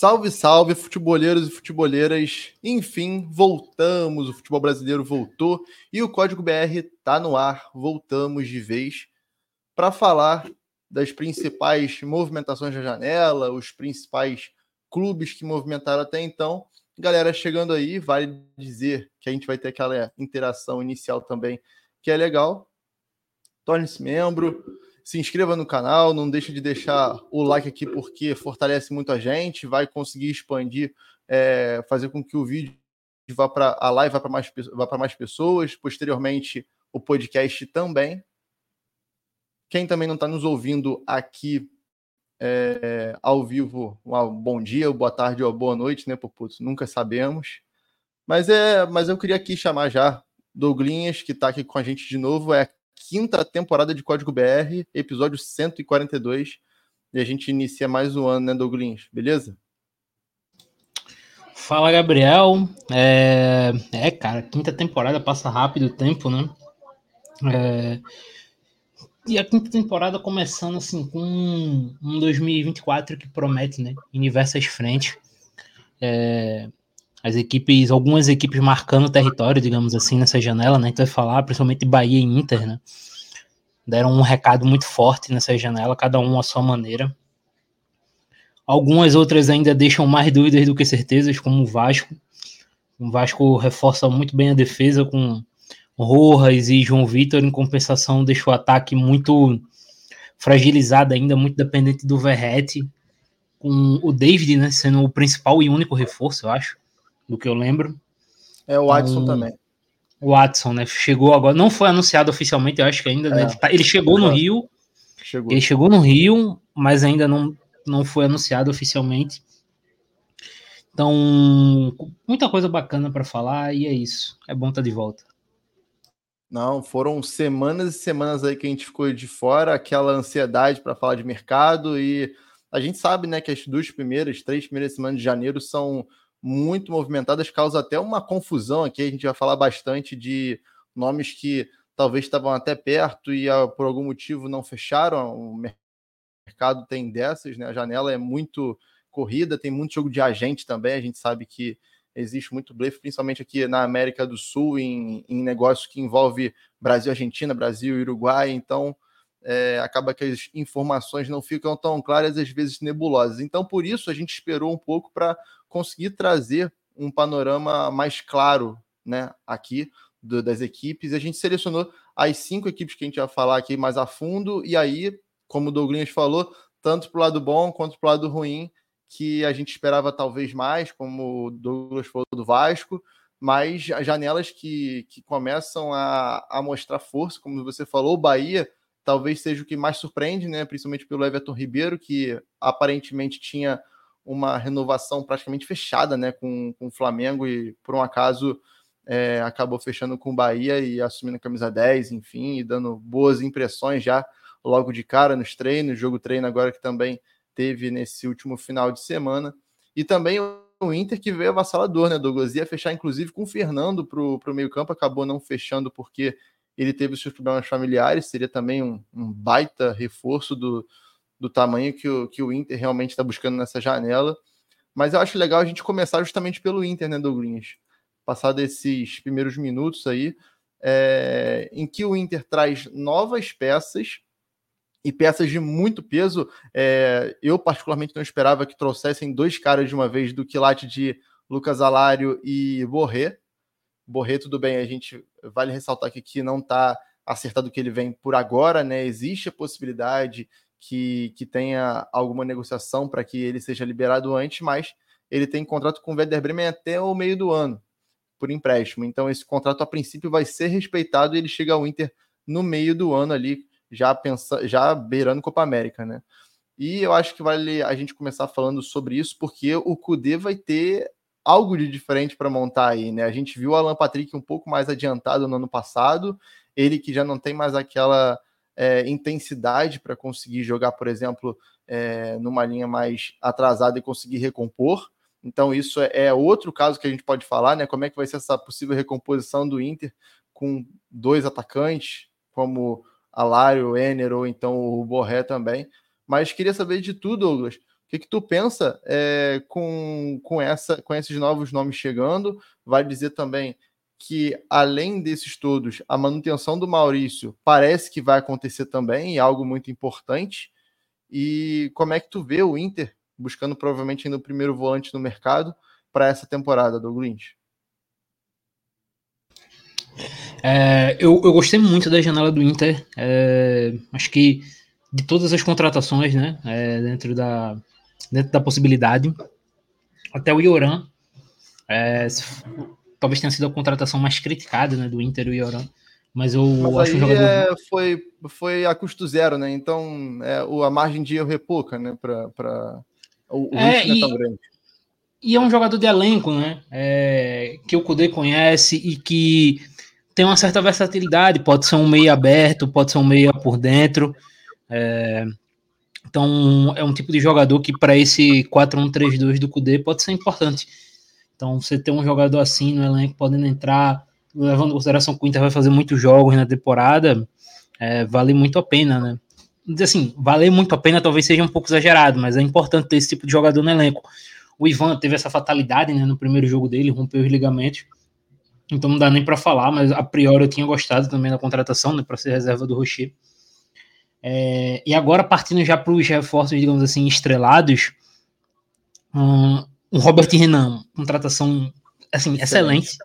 Salve, salve, futeboleiros e futeboleiras. Enfim, voltamos. O futebol brasileiro voltou e o Código BR tá no ar. Voltamos de vez para falar das principais movimentações da janela, os principais clubes que movimentaram até então. Galera chegando aí, vale dizer que a gente vai ter aquela interação inicial também, que é legal. Torne-se membro, se inscreva no canal, não deixe de deixar o like aqui porque fortalece muito a gente, vai conseguir expandir, é, fazer com que o vídeo vá para a live vá para mais, mais pessoas, posteriormente o podcast também. Quem também não está nos ouvindo aqui é, ao vivo, um bom dia, boa tarde ou boa noite, né, Poputo? Nunca sabemos. Mas é, mas eu queria aqui chamar já Douglinhas, que está aqui com a gente de novo, é quinta temporada de Código BR, episódio 142. E a gente inicia mais um ano, né, Douglas? Beleza? Fala, Gabriel. É... é, cara, quinta temporada passa rápido o tempo, né? É... E a quinta temporada começando assim com um 2024 que promete, né? Em diversas frentes. É as equipes, algumas equipes marcando território, digamos assim, nessa janela, né? Vai falar, principalmente Bahia e Inter, né? Deram um recado muito forte nessa janela, cada um à sua maneira. Algumas outras ainda deixam mais dúvidas do que certezas, como o Vasco. O Vasco reforça muito bem a defesa com Rojas e João Vitor, em compensação, deixa o ataque muito fragilizado ainda, muito dependente do Verrete, com o David né, sendo o principal e único reforço, eu acho do que eu lembro. É o Watson então, também. O Watson, né? Chegou agora, não foi anunciado oficialmente, eu acho que ainda. Né? É. Né? Ele, tá, ele, chegou no Rio. Chegou. Ele chegou no Rio, mas ainda não, não foi anunciado oficialmente. Então, muita coisa bacana para falar e é isso. É bom estar tá de volta. Não, foram semanas e semanas aí que a gente ficou de fora, aquela ansiedade para falar de mercado e a gente sabe, né, que as duas primeiras, três primeiras semanas de janeiro são muito movimentadas, causa até uma confusão aqui. A gente vai falar bastante de nomes que talvez estavam até perto e ah, por algum motivo não fecharam. O mercado tem dessas, né? A janela é muito corrida, tem muito jogo de agente também. A gente sabe que existe muito blefe, principalmente aqui na América do Sul, em, em negócio que envolve Brasil, Argentina, Brasil Uruguai. Então, é, acaba que as informações não ficam tão claras, às vezes nebulosas. Então, por isso, a gente esperou um pouco para conseguir trazer um panorama mais claro né, aqui do, das equipes. A gente selecionou as cinco equipes que a gente vai falar aqui mais a fundo, e aí, como o Douglas falou, tanto para o lado bom quanto para o lado ruim, que a gente esperava talvez mais, como o Douglas falou do Vasco, mas janelas que, que começam a, a mostrar força, como você falou, o Bahia talvez seja o que mais surpreende, né? Principalmente pelo Everton Ribeiro, que aparentemente tinha uma renovação praticamente fechada, né? Com, com o Flamengo e por um acaso é, acabou fechando com o Bahia e assumindo a camisa 10, enfim, e dando boas impressões já logo de cara nos treinos, jogo treino agora que também teve nesse último final de semana. E também o Inter que veio avassalador, né, Douglas? Ia fechar, inclusive, com o Fernando para o meio-campo, acabou não fechando porque ele teve os seus problemas familiares, seria também um, um baita reforço do, do tamanho que o, que o Inter realmente está buscando nessa janela. Mas eu acho legal a gente começar justamente pelo Inter, né, Douglas? Passado esses primeiros minutos aí, é, em que o Inter traz novas peças e peças de muito peso. É, eu, particularmente, não esperava que trouxessem dois caras de uma vez do quilate de Lucas Alário e Borré. Borré, tudo bem, a gente vale ressaltar aqui que não está acertado que ele vem por agora, né? Existe a possibilidade que, que tenha alguma negociação para que ele seja liberado antes, mas ele tem contrato com o Werder Bremen até o meio do ano, por empréstimo. Então, esse contrato, a princípio, vai ser respeitado e ele chega ao Inter no meio do ano ali, já, pensa, já beirando Copa América, né? E eu acho que vale a gente começar falando sobre isso, porque o Kudê vai ter algo de diferente para montar aí, né? A gente viu o Alan Patrick um pouco mais adiantado no ano passado, ele que já não tem mais aquela é, intensidade para conseguir jogar, por exemplo, é, numa linha mais atrasada e conseguir recompor. Então, isso é, é, outro caso que a gente pode falar, né? Como é que vai ser essa possível recomposição do Inter com dois atacantes, como Alário, Ener ou então o Borré também. Mas queria saber de tudo, Douglas que, que tu pensa é, com, com, essa, com esses novos nomes chegando? Vai dizer também que, além desses todos, a manutenção do Maurício parece que vai acontecer também, é algo muito importante. E como é que tu vê o Inter buscando provavelmente ainda o primeiro volante no mercado para essa temporada, Douglas? É, eu, eu, gostei muito da janela do Inter. É, acho que de todas as contratações, né, é, dentro, da, dentro da possibilidade, até o Ioran, é, talvez tenha sido a contratação mais criticada né, do Inter, o Ioran. Mas eu mas acho um jogador. É, foi, foi a custo zero, né? Então é, o, a margem de erro é pouca, né? Pra, pra... O, o é, risco e, não é tão grande. E é um jogador de elenco, né? É, que o Kudê conhece e que tem uma certa versatilidade. Pode ser um meio aberto, pode ser um meio por dentro. É, então, é um tipo de jogador que, para esse 4-1-3-2 do Kudê, pode ser importante. Então, você ter um jogador assim no elenco, podendo entrar, levando em consideração que o Inter vai fazer muitos jogos na temporada, é, vale muito a pena, né? Assim, valer muito a pena talvez seja um pouco exagerado, mas é importante ter esse tipo de jogador no elenco. O Ivan teve essa fatalidade né, no primeiro jogo dele, rompeu os ligamentos. Então não dá nem para falar, mas a priori eu tinha gostado também da contratação, né, para ser reserva do Rocher. É, e agora, partindo já para os reforços, digamos assim, estrelados, um, um Robert Renan, contratação assim, excelente. excelente.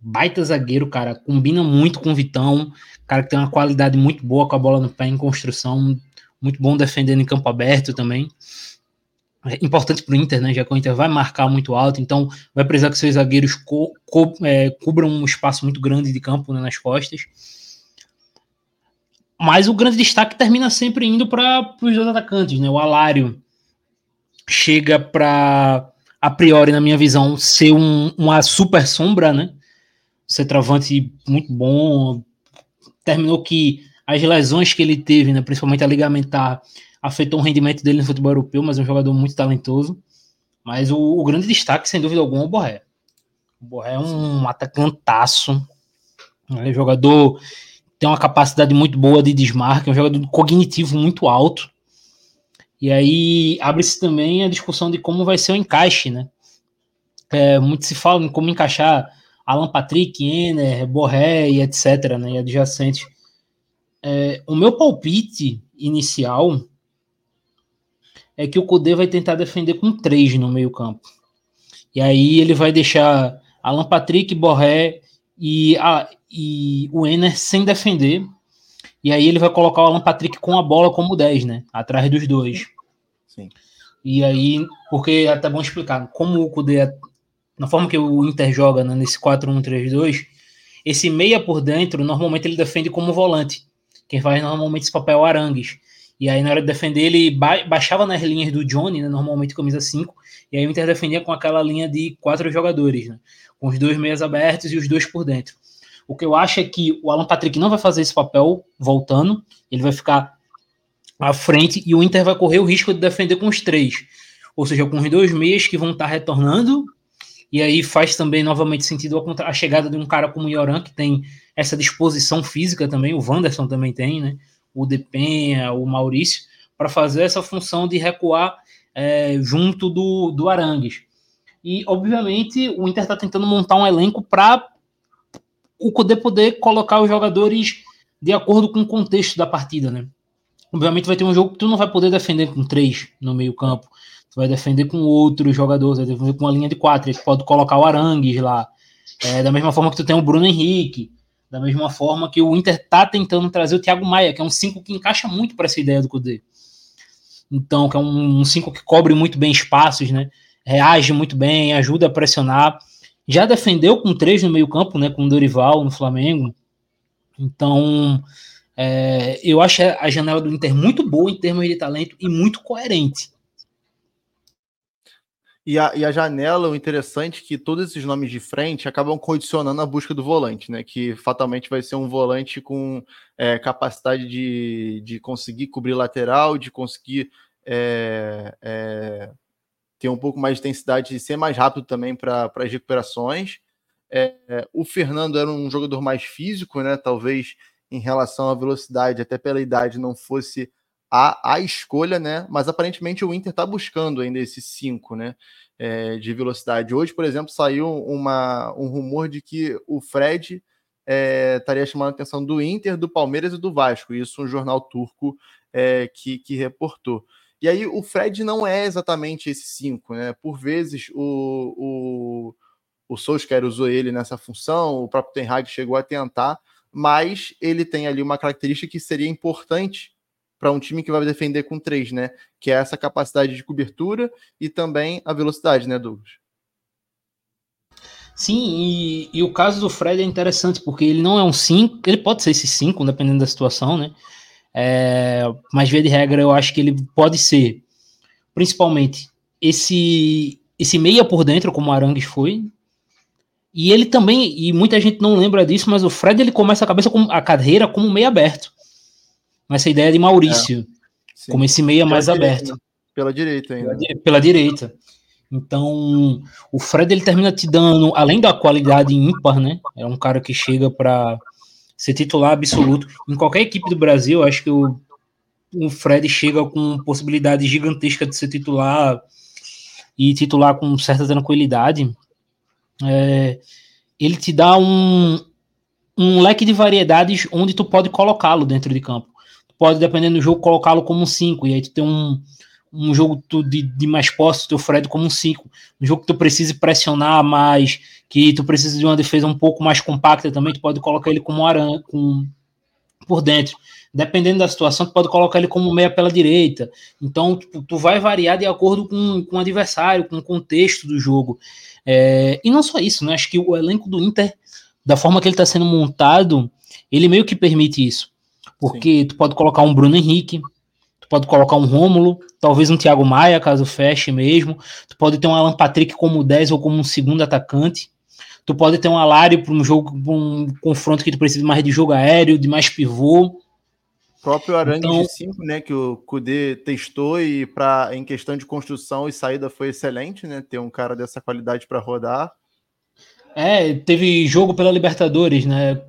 Baita zagueiro, cara, combina muito com o Vitão, cara que tem uma qualidade muito boa com a bola no pé em construção, muito bom defendendo em campo aberto também. É importante para o Inter, né? Já que o Inter vai marcar muito alto, então vai precisar que seus zagueiros co co é, cubram um espaço muito grande de campo né, nas costas. Mas o grande destaque termina sempre indo para os dois atacantes, né? O Alário chega para, a priori, na minha visão, ser um, uma super sombra, né? Centroavante muito bom. Terminou que as lesões que ele teve, né, principalmente a ligamentar, afetou o rendimento dele no futebol europeu, mas é um jogador muito talentoso. Mas o, o grande destaque, sem dúvida alguma, é o Borré. O Borré é um atacantaço, né? jogador tem uma capacidade muito boa de desmarque, é um jogador cognitivo muito alto. E aí abre-se também a discussão de como vai ser o encaixe, né? É, muito se fala em como encaixar Alan Patrick, Enner, Borré e etc, né, e adjacente. É, o meu palpite inicial é que o Kudê vai tentar defender com três no meio campo. E aí ele vai deixar Alan Patrick, Borré e, a, e o Enner sem defender. E aí ele vai colocar o Alan Patrick com a bola como 10, né? Atrás dos dois. Sim. E aí, porque é até bom explicar, como o Kudê, na forma que o Inter joga né, nesse 4-1-3-2, esse meia por dentro, normalmente ele defende como volante. Quem faz normalmente esse papel é o Arangues. E aí, na hora de defender, ele ba baixava nas linhas do Johnny, né, normalmente camisa 5, e aí o Inter defendia com aquela linha de quatro jogadores, né, com os dois meias abertos e os dois por dentro. O que eu acho é que o Alan Patrick não vai fazer esse papel voltando, ele vai ficar à frente e o Inter vai correr o risco de defender com os três. Ou seja, com os dois meias que vão estar retornando, e aí faz também novamente sentido a, chegada de um cara como o Yoran, que tem essa disposição física também, o Wanderson também tem, né? O Depenha, o Maurício, para fazer essa função de recuar é, junto do, do Arangues. E, obviamente, o Inter está tentando montar um elenco para o Cudê poder colocar os jogadores de acordo com o contexto da partida, né? Obviamente vai ter um jogo que tu não vai poder defender com três no meio campo, tu vai defender com outros jogadores, vai defender com uma linha de quatro, tu pode colocar o Arangues lá, é, da mesma forma que tu tem o Bruno Henrique, da mesma forma que o Inter tá tentando trazer o Thiago Maia, que é um cinco que encaixa muito para essa ideia do Cudê. Então, que é um cinco que cobre muito bem espaços, né? Reage muito bem, ajuda a pressionar já defendeu com três no meio-campo, né? Com o Dorival no Flamengo. Então, é, eu acho a janela do Inter muito boa em termos de talento e muito coerente. E a, e a janela, o interessante é que todos esses nomes de frente acabam condicionando a busca do volante, né? Que fatalmente vai ser um volante com é, capacidade de, de conseguir cobrir lateral, de conseguir é, é, ter um pouco mais de intensidade e ser mais rápido também para as recuperações. É, o Fernando era um jogador mais físico, né? Talvez em relação à velocidade, até pela idade, não fosse a, a escolha, né? Mas aparentemente o Inter está buscando ainda esse 5, né? É, de velocidade. Hoje, por exemplo, saiu uma, um rumor de que o Fred é, estaria chamando a atenção do Inter, do Palmeiras e do Vasco. Isso um jornal turco é, que, que reportou. E aí o Fred não é exatamente esse 5, né? Por vezes o, o, o Solskjaer usou ele nessa função, o próprio Ten Hag chegou a tentar, mas ele tem ali uma característica que seria importante para um time que vai defender com três, né? Que é essa capacidade de cobertura e também a velocidade, né, Douglas? Sim, e, e o caso do Fred é interessante, porque ele não é um 5, ele pode ser esse 5, dependendo da situação, né? É, mas, via de regra, eu acho que ele pode ser, principalmente, esse, esse meia por dentro, como o Arangues foi, e ele também, e muita gente não lembra disso, mas o Fred ele começa a cabeça com a carreira como meia aberto nessa ideia de Maurício, é, como esse meia pela mais direita, aberto. Pela direita ainda. Pela, pela, direita. Então, o Fred ele termina te dando, além da qualidade ímpar, né? É um cara que chega para ser titular absoluto. Em qualquer equipe do Brasil, acho que o, o Fred chega com possibilidade gigantesca de ser titular e titular com certa tranquilidade. É, ele te dá um, um leque de variedades onde tu pode colocá-lo dentro de campo pode, dependendo do jogo, colocá-lo como um 5. E aí tu tem um, um jogo de, de mais posse, teu Fred como um 5. Um jogo que tu precise pressionar mais, que tu precisa de uma defesa um pouco mais compacta também, tu pode colocar ele como aranha, com, por dentro. Dependendo da situação, tu pode colocar ele como meia pela direita. Então, tipo, tu vai variar de acordo com, com o adversário, com o contexto do jogo. É, e não só isso, né? Acho que o elenco do Inter, da forma que ele está sendo montado, ele meio que permite isso. Porque Sim. tu pode colocar um Bruno Henrique, tu pode colocar um Rômulo, talvez um Thiago Maia, caso feche mesmo. Tu pode ter um Alan Patrick como 10 ou como um segundo atacante. Tu pode ter um Alário para um jogo, pra um confronto que tu precisa mais de jogo aéreo, de mais pivô. O próprio Arangue então, de 5, né, que o Kudê testou e para em questão de construção e saída foi excelente, né, ter um cara dessa qualidade para rodar. É, teve jogo pela Libertadores, né?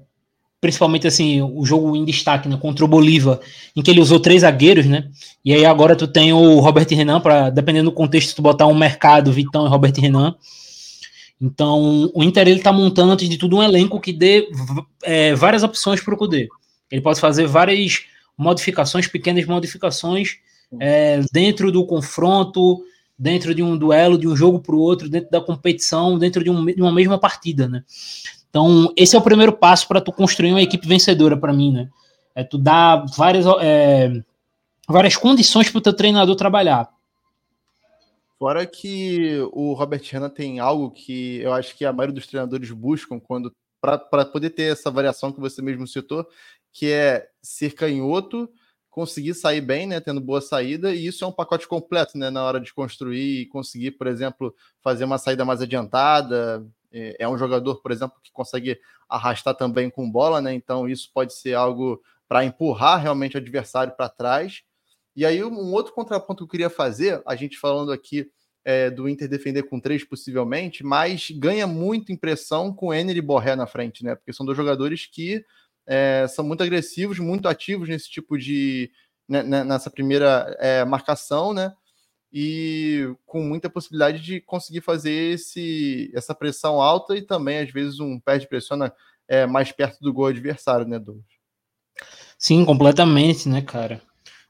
Principalmente assim, o jogo em destaque, né, contra o Bolívar, em que ele usou três zagueiros, né? E aí agora tu tem o Robert Renan para dependendo do contexto tu botar um mercado, Vitão e Robert Renan. Então, o Inter ele tá montando antes de tudo um elenco que dê é, várias opções para o Cudê. Ele pode fazer várias modificações, pequenas modificações é, dentro do confronto, dentro de um duelo, de um jogo para o outro, dentro da competição, dentro de, um, de uma mesma partida, né? Então, esse é o primeiro passo para tu construir uma equipe vencedora para mim, né? É tu dar várias, é, várias condições para o teu treinador trabalhar. Fora que o Robert Hanna tem algo que eu acho que a maioria dos treinadores buscam quando para poder ter essa variação que você mesmo citou, que é ser canhoto, conseguir sair bem, né, tendo boa saída, e isso é um pacote completo, né, na hora de construir e conseguir, por exemplo, fazer uma saída mais adiantada, é, é um jogador, por exemplo, que consegue arrastar também com bola, né? Então isso pode ser algo para empurrar realmente o adversário para trás. E aí um outro contraponto que eu queria fazer, a gente falando aqui é, do Inter defender com três possivelmente, mas ganha muito impressão com Ener e Borré na frente, né? Porque são dois jogadores que é, são muito agressivos, muito ativos nesse tipo de né, né nessa primeira é, marcação, né? E com muita possibilidade de conseguir fazer esse, essa pressão alta e também, às vezes, um pé de pressiona é, mais perto do gol adversário, né, Douglas? Sim, completamente, né, cara?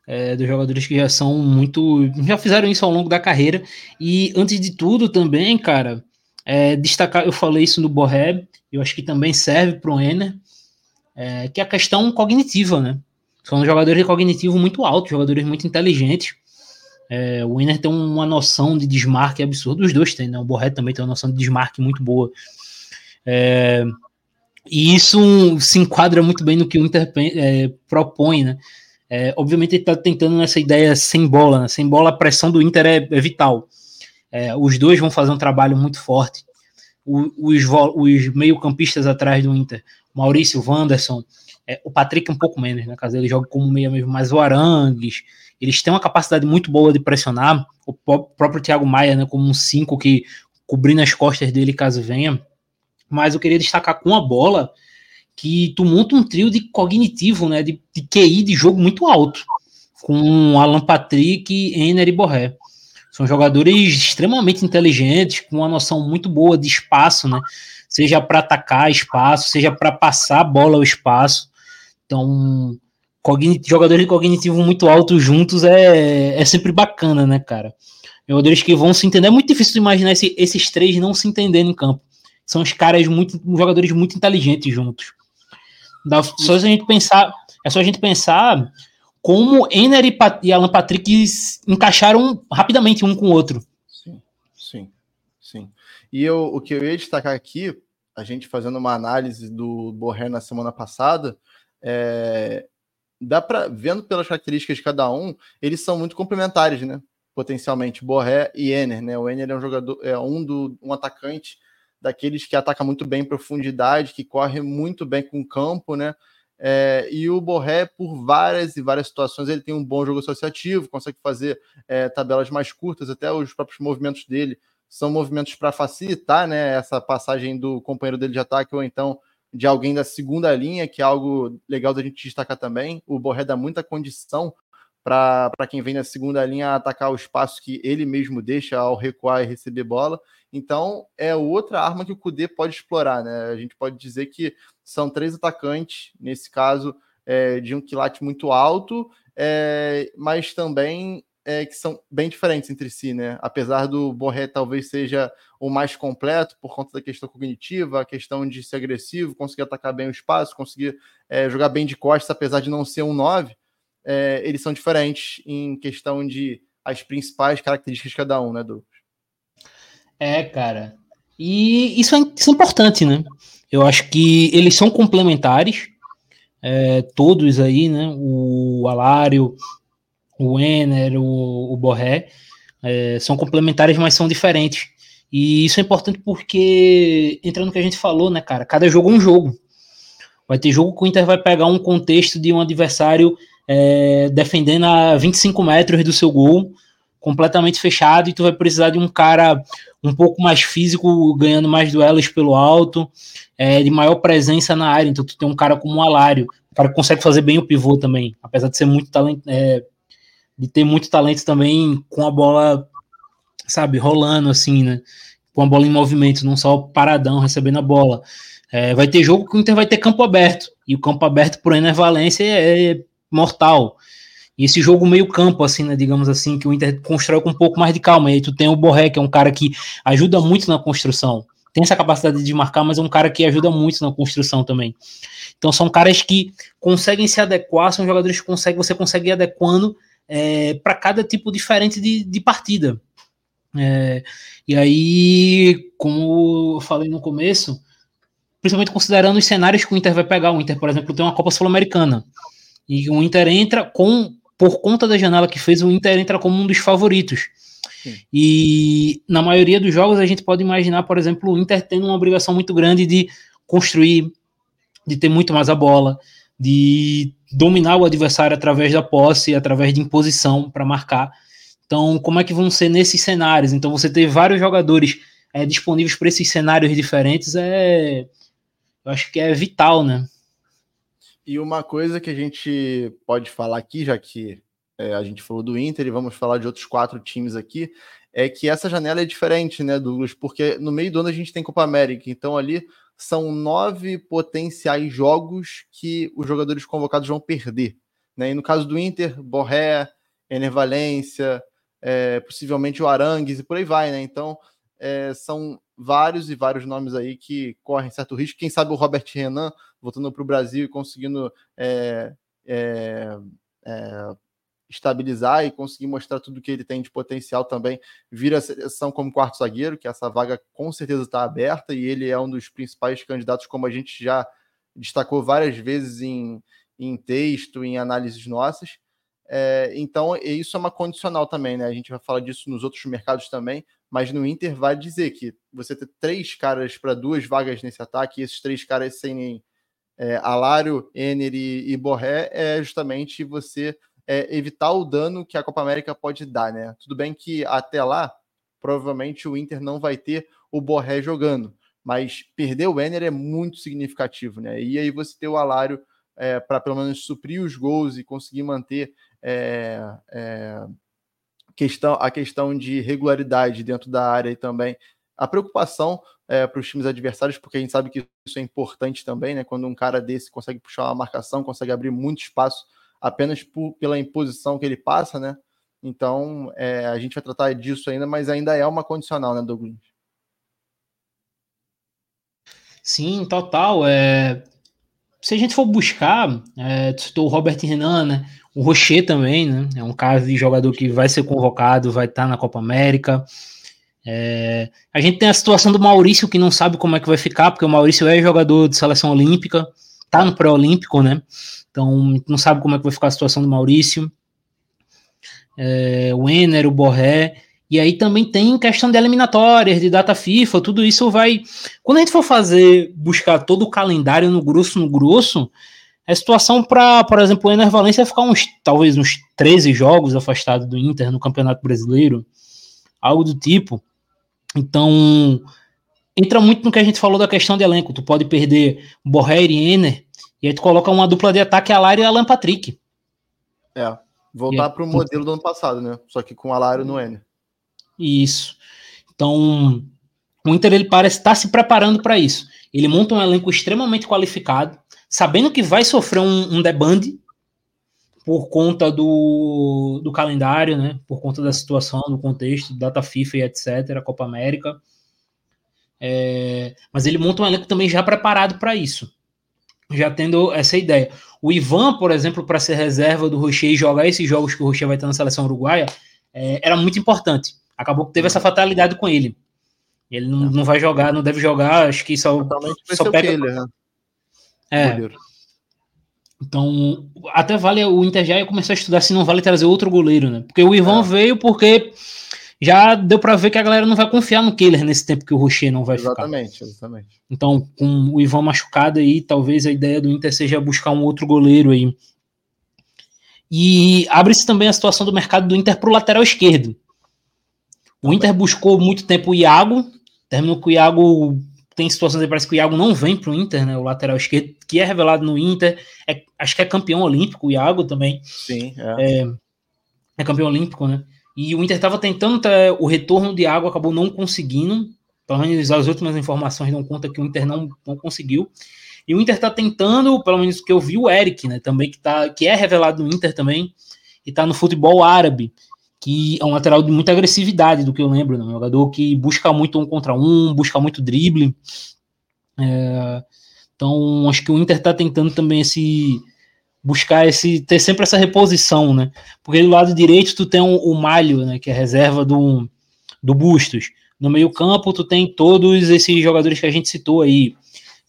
É, dos jogadores que já são muito. já fizeram isso ao longo da carreira. E antes de tudo, também, cara, é, destacar, eu falei isso no Borré, eu acho que também serve para o Ener, é, que é a questão cognitiva, né? São jogadores de cognitivo muito alto, jogadores muito inteligentes é, o Winner tem uma noção de desmarque absurda, os dois têm, né? O Borré também tem uma noção de desmarque muito boa. É, e isso se enquadra muito bem no que o Inter é, propõe, né? É, obviamente ele está tentando nessa ideia sem bola, né? sem bola a pressão do Inter é, é vital. É, os dois vão fazer um trabalho muito forte. O, os, os meio-campistas atrás do Inter, Maurício, Wanderson, é, o Patrick um pouco menos, né? Caso ele jogue como meia mesmo, mas o Arangues, eles têm uma capacidade muito boa de pressionar. O próprio Thiago Maia, né, como um 5 que cobrindo as costas dele caso venha. Mas eu queria destacar com a bola que tu monta um trio de cognitivo, né, de, de QI de jogo muito alto. com Alan Patrick, Ener e Borré. São jogadores extremamente inteligentes, com uma noção muito boa de espaço, né? Seja para atacar espaço, seja para passar a bola ao espaço. Então, jogadores de cognitivo muito alto juntos é, é sempre bacana, né, cara? Jogadores que vão se entender. É muito difícil imaginar esse, esses três não se entendendo em campo. São os caras muito, jogadores muito inteligentes juntos. Dá, só a gente pensar, é só a gente pensar como Ener e, e Alan Patrick encaixaram rapidamente um com o outro. Sim, sim, sim. E eu, o que eu ia destacar aqui, a gente fazendo uma análise do Borré na semana passada, é, dá para vendo pelas características de cada um, eles são muito complementares, né? Potencialmente Borré e Ener, né? O Ener é um jogador, é um do um atacante daqueles que ataca muito bem em profundidade, que corre muito bem com o campo, né? É, e o Borré, por várias e várias situações, ele tem um bom jogo associativo, consegue fazer é, tabelas mais curtas, até os próprios movimentos dele são movimentos para facilitar né, essa passagem do companheiro dele de ataque ou então de alguém da segunda linha, que é algo legal da gente destacar também. O Borré dá muita condição para quem vem na segunda linha atacar o espaço que ele mesmo deixa ao recuar e receber bola. Então, é outra arma que o Cudê pode explorar, né? A gente pode dizer que são três atacantes, nesse caso, é, de um quilate muito alto, é, mas também é, que são bem diferentes entre si, né? Apesar do Borré talvez seja o mais completo por conta da questão cognitiva, a questão de ser agressivo, conseguir atacar bem o espaço, conseguir é, jogar bem de costas, apesar de não ser um 9, é, eles são diferentes em questão de as principais características de cada um, né, Douglas? É, cara. E isso é, isso é importante, né? Eu acho que eles são complementares, é, todos aí, né? O Alário, o Ener, o, o Borré, é, são complementares, mas são diferentes. E isso é importante porque, entrando no que a gente falou, né, cara? Cada jogo é um jogo. Vai ter jogo que o Inter vai pegar um contexto de um adversário é, defendendo a 25 metros do seu gol, completamente fechado, e tu vai precisar de um cara um pouco mais físico, ganhando mais duelos pelo alto, é, de maior presença na área. Então, tu tem um cara como o Alário, um cara que consegue fazer bem o pivô também, apesar de ser muito talento, é, de ter muito talento também com a bola, sabe, rolando assim, né? Com a bola em movimento, não só paradão recebendo a bola. É, vai ter jogo que o Inter vai ter campo aberto, e o campo aberto por Ener Valência é, é mortal. E esse jogo meio campo, assim, né, digamos assim, que o Inter constrói com um pouco mais de calma. E aí tu tem o Borré, que é um cara que ajuda muito na construção. Tem essa capacidade de marcar, mas é um cara que ajuda muito na construção também. Então são caras que conseguem se adequar, são jogadores que conseguem, você consegue ir adequando é, para cada tipo diferente de, de partida. É, e aí, como eu falei no começo, principalmente considerando os cenários que o Inter vai pegar. O Inter, por exemplo, tem uma Copa Sul-Americana. E o Inter entra com por conta da janela que fez, o Inter entra como um dos favoritos. Sim. E na maioria dos jogos a gente pode imaginar, por exemplo, o Inter tendo uma obrigação muito grande de construir, de ter muito mais a bola, de dominar o adversário através da posse, através de imposição para marcar. Então, como é que vão ser nesses cenários? Então, você ter vários jogadores é, disponíveis para esses cenários diferentes é, eu acho que é vital, né? E uma coisa que a gente pode falar aqui, já que é, a gente falou do Inter e vamos falar de outros quatro times aqui, é que essa janela é diferente, né, Douglas? Porque no meio do ano a gente tem Copa América, então ali são nove potenciais jogos que os jogadores convocados vão perder. Né? E no caso do Inter, Borré, Ener Valência, é, possivelmente o Arangues e por aí vai, né? Então é, são vários e vários nomes aí que correm certo risco. Quem sabe o Robert Renan voltando para o Brasil e conseguindo é, é, é, estabilizar e conseguir mostrar tudo que ele tem de potencial também, vira a seleção como quarto zagueiro, que essa vaga com certeza está aberta e ele é um dos principais candidatos, como a gente já destacou várias vezes em, em texto, em análises nossas. É, então, isso é uma condicional também, né? A gente vai falar disso nos outros mercados também, mas no Inter vai dizer que você ter três caras para duas vagas nesse ataque, e esses três caras serem é, Alário, Ener e, e Borré, é justamente você é, evitar o dano que a Copa América pode dar, né? Tudo bem que até lá, provavelmente o Inter não vai ter o Borré jogando, mas perder o Ener é muito significativo, né? E aí você ter o Alário é, para pelo menos suprir os gols e conseguir manter é, é, questão, a questão de regularidade dentro da área e também a preocupação é, para os times adversários, porque a gente sabe que isso é importante também, né? Quando um cara desse consegue puxar uma marcação, consegue abrir muito espaço apenas por, pela imposição que ele passa, né? Então é, a gente vai tratar disso ainda, mas ainda é uma condicional, né, Douglas? Sim, total. É... Se a gente for buscar, é, citou o Robert Renan, né? O Rocher também, né? É um caso de jogador que vai ser convocado, vai estar na Copa América. É, a gente tem a situação do Maurício que não sabe como é que vai ficar, porque o Maurício é jogador de seleção olímpica, tá no pré-olímpico, né? Então não sabe como é que vai ficar a situação do Maurício. É, o Ener, o Borré. E aí também tem questão de eliminatórias, de data FIFA, tudo isso vai. Quando a gente for fazer, buscar todo o calendário no grosso, no grosso, a situação para, por exemplo, o Ener Valência ficar uns, talvez uns 13 jogos afastado do Inter no Campeonato Brasileiro, algo do tipo. Então, entra muito no que a gente falou da questão de elenco. Tu pode perder Borré e Ener, e aí tu coloca uma dupla de ataque, Alário e Alan Patrick. É, voltar para o modelo do ano passado, né? Só que com Alário no Ener. Isso. Então, o Inter ele parece estar se preparando para isso. Ele monta um elenco extremamente qualificado, sabendo que vai sofrer um, um debande por conta do, do calendário, né? Por conta da situação, do contexto, data FIFA e etc., Copa América. É, mas ele monta um elenco também já preparado para isso, já tendo essa ideia. O Ivan, por exemplo, para ser reserva do Rocher e jogar esses jogos que o Rocher vai estar na seleção uruguaia, é, era muito importante. Acabou que teve essa fatalidade com ele. Ele não, não vai jogar, não deve jogar, acho que só, só pega. Ele, né? É. Então, até vale o Inter já começar a estudar se não vale trazer outro goleiro, né? Porque o Ivan é. veio porque já deu para ver que a galera não vai confiar no Killer nesse tempo que o Rocher não vai exatamente, ficar. Exatamente, exatamente. Então, com o Ivan machucado aí, talvez a ideia do Inter seja buscar um outro goleiro aí. E abre-se também a situação do mercado do Inter para o lateral esquerdo. O Inter buscou muito tempo o Iago, terminou com o Iago. Tem situações aí, parece que o Iago não vem para o Inter, né? O lateral esquerdo, que é revelado no Inter. É, acho que é campeão olímpico, o Iago também. Sim, é. É, é campeão olímpico, né? E o Inter estava tentando o retorno de Iago, acabou não conseguindo. Pelo menos as últimas informações dão conta que o Inter não, não conseguiu. E o Inter está tentando, pelo menos que eu vi, o Eric, né? Também que, tá, que é revelado no Inter também. E está no futebol árabe que é um lateral de muita agressividade, do que eu lembro, né? um jogador que busca muito um contra um, busca muito drible. É, então, acho que o Inter está tentando também esse buscar esse ter sempre essa reposição, né? Porque do lado direito tu tem o, o Malho, né, que é reserva do, do Bustos. No meio-campo tu tem todos esses jogadores que a gente citou aí.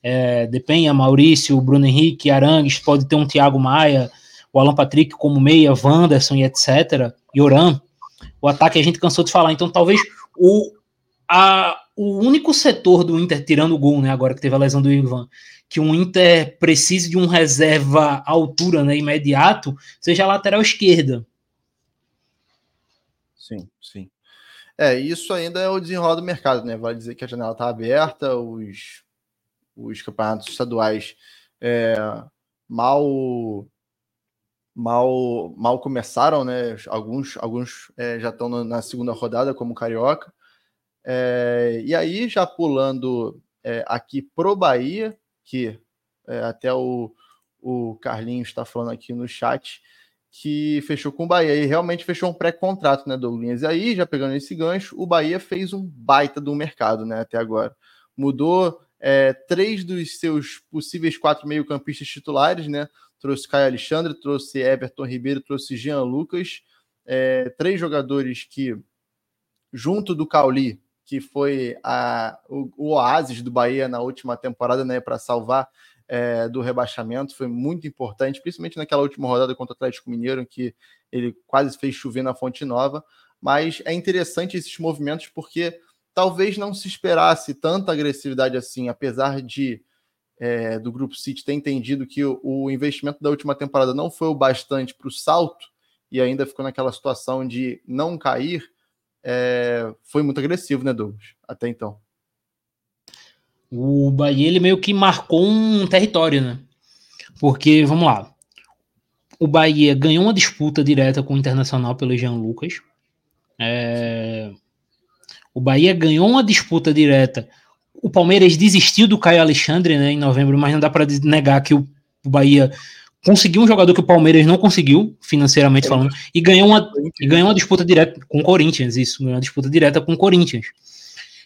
É, Depenha, Maurício, Bruno Henrique, Arangues, pode ter um Thiago Maia, o Alan Patrick como meia, Wanderson e etc. Yoran, o ataque a gente cansou de falar. Então, talvez o, a, o único setor do Inter, tirando o gol, né, agora que teve a lesão do Ivan, que um Inter precise de um reserva à altura, né, imediato, seja lateral esquerda. Sim, sim. É, isso ainda é o desenrolar do mercado, né? Vale dizer que a janela está aberta, os, os campeonatos estaduais é, mal mal, mal começaram, né? Alguns, alguns é, já estão na segunda rodada, como Carioca. É, e aí, já pulando é, aqui pro Bahia, que é, até o, o Carlinhos está falando aqui no chat, que fechou com o Bahia e realmente fechou um pré-contrato, né, Douglas? E aí, já pegando esse gancho, o Bahia fez um baita do mercado, né, até agora. Mudou é, três dos seus possíveis quatro meio-campistas titulares, né? trouxe Caio Alexandre, trouxe Everton Ribeiro, trouxe Jean Lucas, é, três jogadores que, junto do Cauli, que foi a, o, o oásis do Bahia na última temporada, né, para salvar é, do rebaixamento, foi muito importante, principalmente naquela última rodada contra o Atlético Mineiro, que ele quase fez chover na Fonte Nova. Mas é interessante esses movimentos porque talvez não se esperasse tanta agressividade assim, apesar de é, do Grupo City ter entendido que o, o, investimento da última temporada não foi o bastante para o salto e ainda ficou naquela situação de não cair, é, foi muito agressivo, né, Douglas? Até então. O Bahia ele meio que marcou um território, né? Porque, vamos lá, o Bahia ganhou uma disputa direta com o Internacional pelo Jean Lucas. É... O Bahia ganhou uma disputa direta. O Palmeiras desistiu do Caio Alexandre né, em novembro, mas não dá para negar que o Bahia conseguiu um jogador que o Palmeiras não conseguiu, financeiramente falando, e ganhou uma, e ganhou uma disputa direta com o Corinthians, isso, ganhou uma disputa direta com o Corinthians.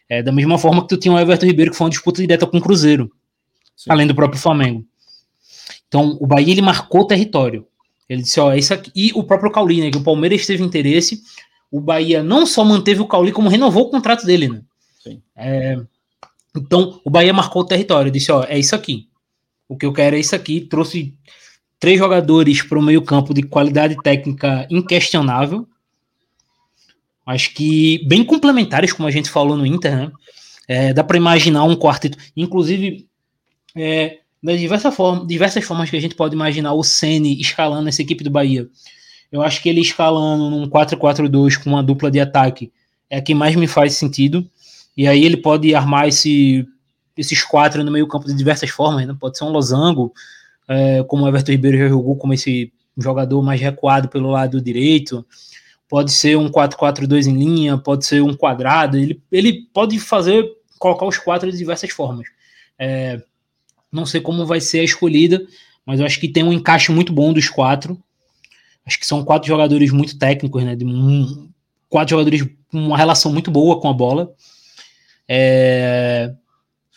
É, da mesma forma que tu tinha o Everton Ribeiro, que foi uma disputa direta com o Cruzeiro, Sim. além do próprio Flamengo. Então, o Bahia, ele marcou o território. Ele disse, ó, é isso aqui. E o próprio Cauli, né, que o Palmeiras teve interesse, o Bahia não só manteve o Cauli, como renovou o contrato dele, né? É, então, o Bahia marcou o território, disse, ó, é isso aqui. O que eu quero é isso aqui. Trouxe três jogadores para o meio-campo de qualidade técnica inquestionável. Acho que bem complementares, como a gente falou no Inter, né? É, dá para imaginar um quarteto, inclusive é, das diversas, formas, diversas formas que a gente pode imaginar o Ceni escalando essa equipe do Bahia. Eu acho que ele escalando num 4-4-2 com uma dupla de ataque é a que mais me faz sentido. E aí ele pode armar esse, esses quatro no meio campo de diversas formas, né? Pode ser um losango, é, como o Everton Ribeiro já jogou como esse jogador mais recuado pelo lado direito, pode ser um 4-4-2 em linha, pode ser um quadrado, ele, ele pode fazer, colocar os quatro de diversas formas. É, não sei como vai ser a escolhida, mas eu acho que tem um encaixe muito bom dos quatro. Acho que são quatro jogadores muito técnicos, né? De um, quatro jogadores com uma relação muito boa com a bola. É,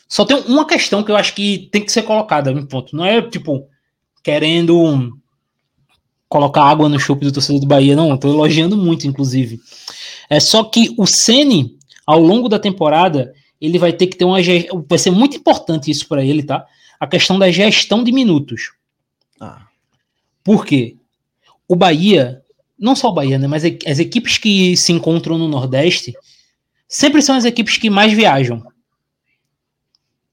só tem uma questão que eu acho que tem que ser colocada no ponto. Não é tipo querendo colocar água no chope do torcedor do Bahia, não. Estou elogiando muito, inclusive. É só que o Ceni, ao longo da temporada, ele vai ter que ter uma vai ser muito importante isso para ele, tá? A questão da gestão de minutos. Ah. Por quê? O Bahia, não só o Bahia, né, mas as equipes que se encontram no Nordeste sempre são as equipes que mais viajam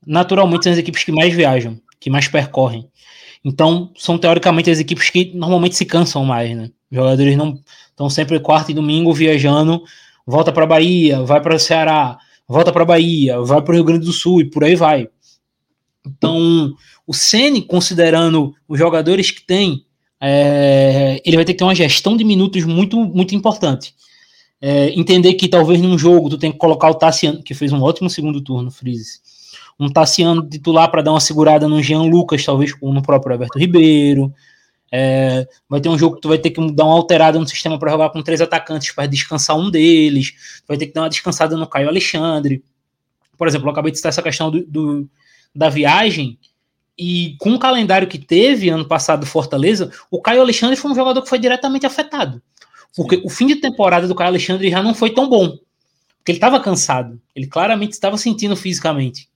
naturalmente são as equipes que mais viajam, que mais percorrem. Então, são teoricamente as equipes que normalmente se cansam mais, né? Os jogadores não estão sempre quarta e domingo viajando, volta para Bahia, vai para Ceará, volta para Bahia, vai para o Rio Grande do Sul e por aí vai. Então, o Ceni, considerando os jogadores que tem, é, ele vai ter que ter uma gestão de minutos muito, muito importante. É, entender que talvez num jogo tu tem que colocar o Tassiano, que fez um ótimo segundo turno, Freeze um Tassiano titular para dar uma segurada no Jean Lucas, talvez no próprio Everton Ribeiro. É, vai ter um jogo que tu vai ter que dar uma alterada no sistema para jogar com três atacantes para descansar um deles. Tu vai ter que dar uma descansada no Caio Alexandre. Por exemplo, eu acabei de citar essa questão do, do da viagem. E com o calendário que teve ano passado do Fortaleza, o Caio Alexandre foi um jogador que foi diretamente afetado. Porque o fim de temporada do Caio Alexandre já não foi tão bom. Porque ele estava cansado. Ele claramente estava sentindo fisicamente.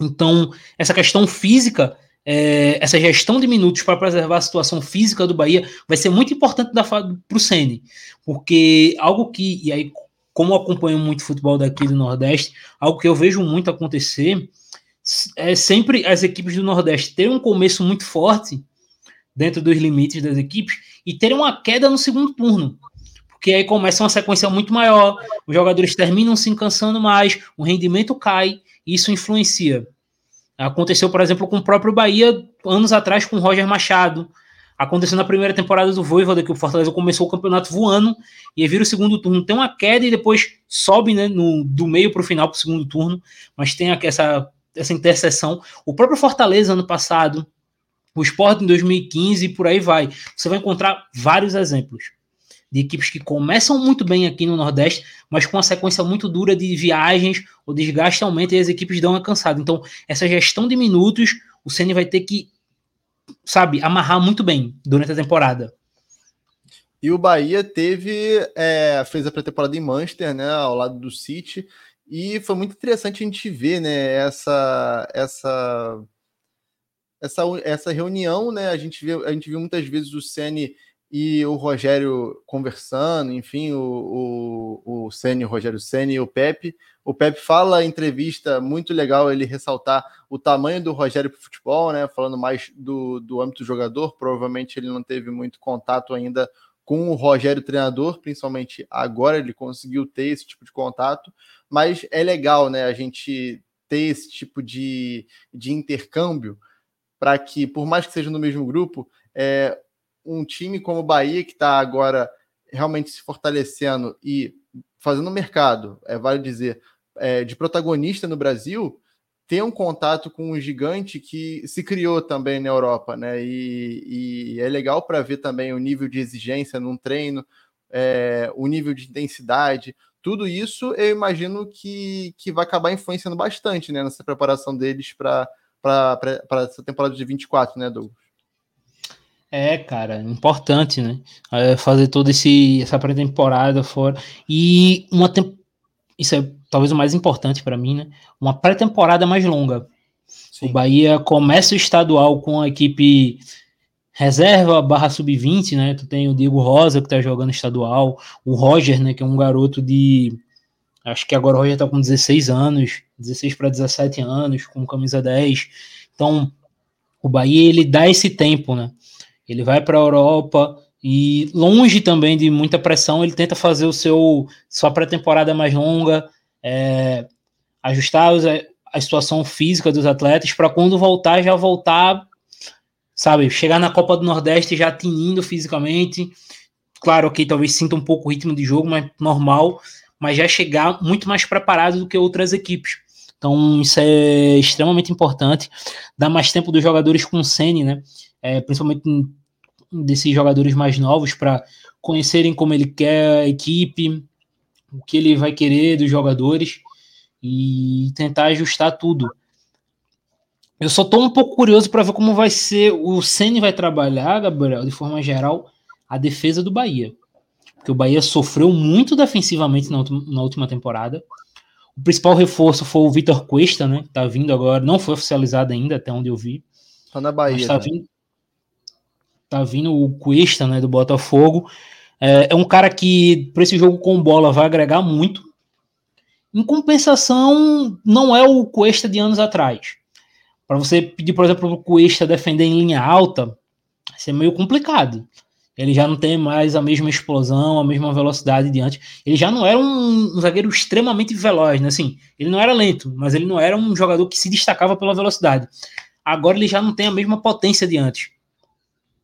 Então, essa questão física, é, essa gestão de minutos para preservar a situação física do Bahia vai ser muito importante para o Sene, porque algo que, e aí, como acompanho muito futebol daqui do Nordeste, algo que eu vejo muito acontecer é sempre as equipes do Nordeste terem um começo muito forte dentro dos limites das equipes e terem uma queda no segundo turno. Porque aí começa uma sequência muito maior, os jogadores terminam se cansando mais, o rendimento cai, isso influencia. Aconteceu, por exemplo, com o próprio Bahia anos atrás com o Roger Machado. Aconteceu na primeira temporada do Voivoda, que o Fortaleza começou o campeonato voando e vira o segundo turno. Tem uma queda e depois sobe né, no, do meio para o final para o segundo turno, mas tem essa, essa interseção. O próprio Fortaleza ano passado, o Sport em 2015 e por aí vai. Você vai encontrar vários exemplos de equipes que começam muito bem aqui no Nordeste, mas com uma sequência muito dura de viagens, o desgaste aumenta e as equipes dão uma cansada. Então, essa gestão de minutos, o Ceni vai ter que, sabe, amarrar muito bem durante a temporada. E o Bahia teve, é, fez a pré-temporada em Manchester, né, ao lado do City, e foi muito interessante a gente ver, né, essa, essa, essa, essa reunião, né, a gente a gente viu muitas vezes o Ceni e o Rogério conversando, enfim, o, o, o o Rogério Ceni e o Pepe. O Pepe fala entrevista muito legal ele ressaltar o tamanho do Rogério para o futebol, né? Falando mais do, do âmbito do jogador. Provavelmente ele não teve muito contato ainda com o Rogério treinador, principalmente agora ele conseguiu ter esse tipo de contato, mas é legal, né, a gente ter esse tipo de, de intercâmbio para que, por mais que seja no mesmo grupo, é, um time como o Bahia, que está agora realmente se fortalecendo e fazendo mercado, é, vale dizer, é, de protagonista no Brasil, ter um contato com um gigante que se criou também na Europa, né? E, e é legal para ver também o nível de exigência num treino, é, o nível de intensidade, tudo isso eu imagino que, que vai acabar influenciando bastante né, nessa preparação deles para essa temporada de 24, né, Douglas? É, cara, importante, né? É fazer toda esse, essa pré-temporada fora. E uma tem... isso é talvez o mais importante para mim, né? Uma pré-temporada mais longa. Sim. O Bahia começa o estadual com a equipe reserva barra sub-20, né? Tu tem o Diego Rosa, que tá jogando estadual, o Roger, né? Que é um garoto de. Acho que agora o Roger tá com 16 anos, 16 para 17 anos, com camisa 10. Então, o Bahia ele dá esse tempo, né? Ele vai para a Europa e longe também de muita pressão, ele tenta fazer o seu sua pré-temporada mais longa, é, ajustar os, a situação física dos atletas para quando voltar já voltar sabe? Chegar na Copa do Nordeste já tinindo fisicamente. Claro que talvez sinta um pouco o ritmo de jogo, mas normal, mas já chegar muito mais preparado do que outras equipes. Então, isso é extremamente importante. Dá mais tempo dos jogadores com Sene, né? É, principalmente desses jogadores mais novos, para conhecerem como ele quer a equipe, o que ele vai querer dos jogadores e tentar ajustar tudo. Eu só estou um pouco curioso para ver como vai ser. O Ceni vai trabalhar, Gabriel, de forma geral, a defesa do Bahia. Porque o Bahia sofreu muito defensivamente na última, temporada. O principal reforço foi o Vitor Cuesta, né? Que tá vindo agora, não foi oficializado ainda, até onde eu vi. Tá na Bahia. Tá, vindo, tá vindo o Cuesta, né? Do Botafogo. É, é um cara que, para esse jogo com bola, vai agregar muito. Em compensação, não é o Cuesta de anos atrás. Para você pedir, por exemplo, o Cuesta defender em linha alta, isso é meio complicado. Ele já não tem mais a mesma explosão, a mesma velocidade de antes. Ele já não era um, um, zagueiro extremamente veloz, né? Assim, ele não era lento, mas ele não era um jogador que se destacava pela velocidade. Agora ele já não tem a mesma potência de antes.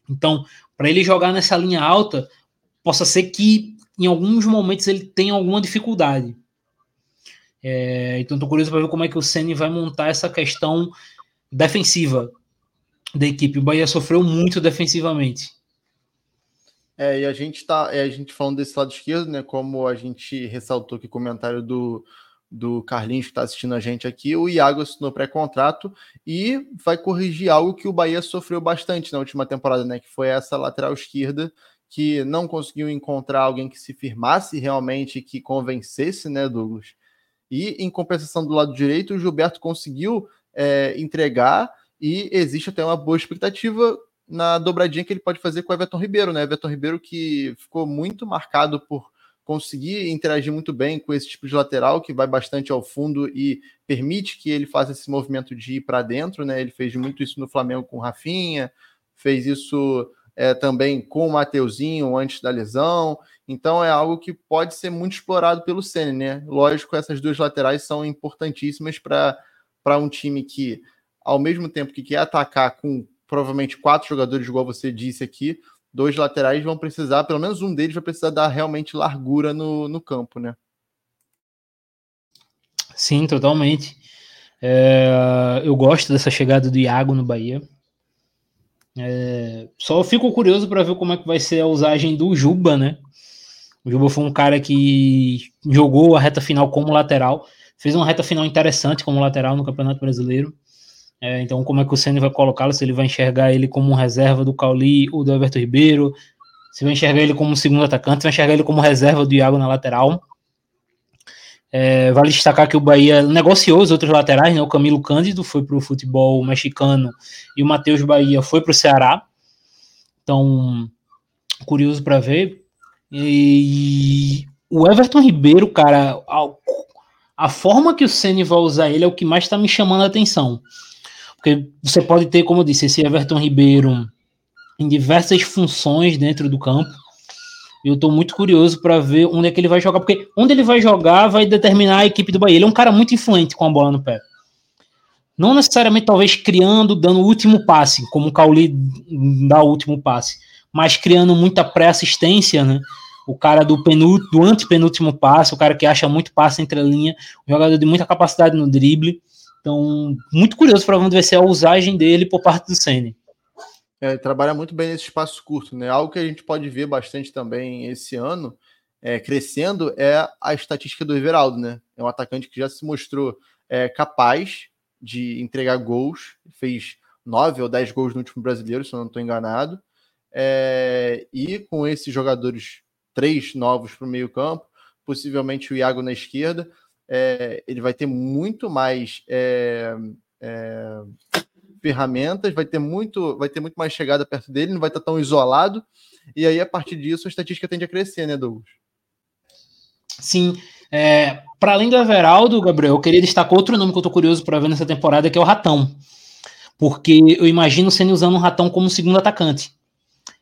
Então, para ele jogar nessa linha alta, possa ser que em alguns momentos ele tenha alguma dificuldade. É, então, estou curioso para ver como é que o Ceni vai montar essa questão defensiva da equipe. O Bahia sofreu muito defensivamente. É, e a gente tá, é, a gente falando desse lado esquerdo, né? Como a gente ressaltou aqui o comentário do, do Carlinhos que está assistindo a gente aqui, o Iago assinou pré-contrato e vai corrigir algo que o Bahia sofreu bastante na última temporada, né? Que foi essa lateral esquerda que não conseguiu encontrar alguém que se firmasse realmente, que convencesse, né, Douglas? E em compensação do lado direito, o Gilberto conseguiu é, entregar e existe até uma boa expectativa na dobradinha que ele pode fazer com o Everton Ribeiro, né? Everton Ribeiro que ficou muito marcado por conseguir interagir muito bem com esse tipo de lateral que vai bastante ao fundo e permite que ele faça esse movimento de ir para dentro, né? Ele fez muito isso no Flamengo com o Rafinha, fez isso é, também com o Mateuzinho antes da lesão. Então é algo que pode ser muito explorado pelo Senna, né? Lógico, essas duas laterais são importantíssimas para um time que, ao mesmo tempo que quer atacar com provavelmente quatro jogadores, igual você disse aqui, dois laterais vão precisar, pelo menos um deles vai precisar dar realmente largura no, no campo, né? Sim, totalmente. É, eu gosto dessa chegada do Iago no Bahia. É, só fico curioso para ver como é que vai ser a usagem do Juba, né? O Juba foi um cara que jogou a reta final como lateral, Fez uma reta final interessante como lateral no Campeonato Brasileiro. É, então, como é que o Senna vai colocá-lo? Se ele vai enxergar ele como reserva do Cauli ou do Everton Ribeiro? Se vai enxergar ele como segundo atacante? Se vai enxergar ele como reserva do Iago na lateral? É, vale destacar que o Bahia negociou os outros laterais, né? O Camilo Cândido foi para o futebol mexicano e o Matheus Bahia foi para o Ceará. Então, curioso para ver. E o Everton Ribeiro, cara, a forma que o Ceni vai usar ele é o que mais está me chamando a atenção. Porque você pode ter, como eu disse, esse Everton Ribeiro em diversas funções dentro do campo. Eu estou muito curioso para ver onde é que ele vai jogar, porque onde ele vai jogar vai determinar a equipe do Bahia. Ele é um cara muito influente com a bola no pé. Não necessariamente, talvez, criando, dando o último passe, como o Cauli dá o último passe, mas criando muita pré-assistência, né? O cara do, penúltimo, do antepenúltimo passe, o cara que acha muito passe entre a linha, um jogador de muita capacidade no drible. Então, muito curioso para onde vai ser a usagem dele por parte do Senna. É, trabalha muito bem nesse espaço curto, né? Algo que a gente pode ver bastante também esse ano, é, crescendo, é a estatística do Everaldo, né? É um atacante que já se mostrou é, capaz de entregar gols, fez nove ou dez gols no último brasileiro, se eu não estou enganado. É, e com esses jogadores, três novos para o meio-campo, possivelmente o Iago na esquerda, é, ele vai ter muito mais é, é ferramentas, vai ter muito, vai ter muito mais chegada perto dele, não vai estar tão isolado. E aí, a partir disso, a estatística tende a crescer, né, Douglas? Sim, é, para além do Everaldo, Gabriel, eu queria destacar outro nome que eu tô curioso para ver nessa temporada, que é o Ratão. Porque eu imagino sendo usando o Ratão como segundo atacante.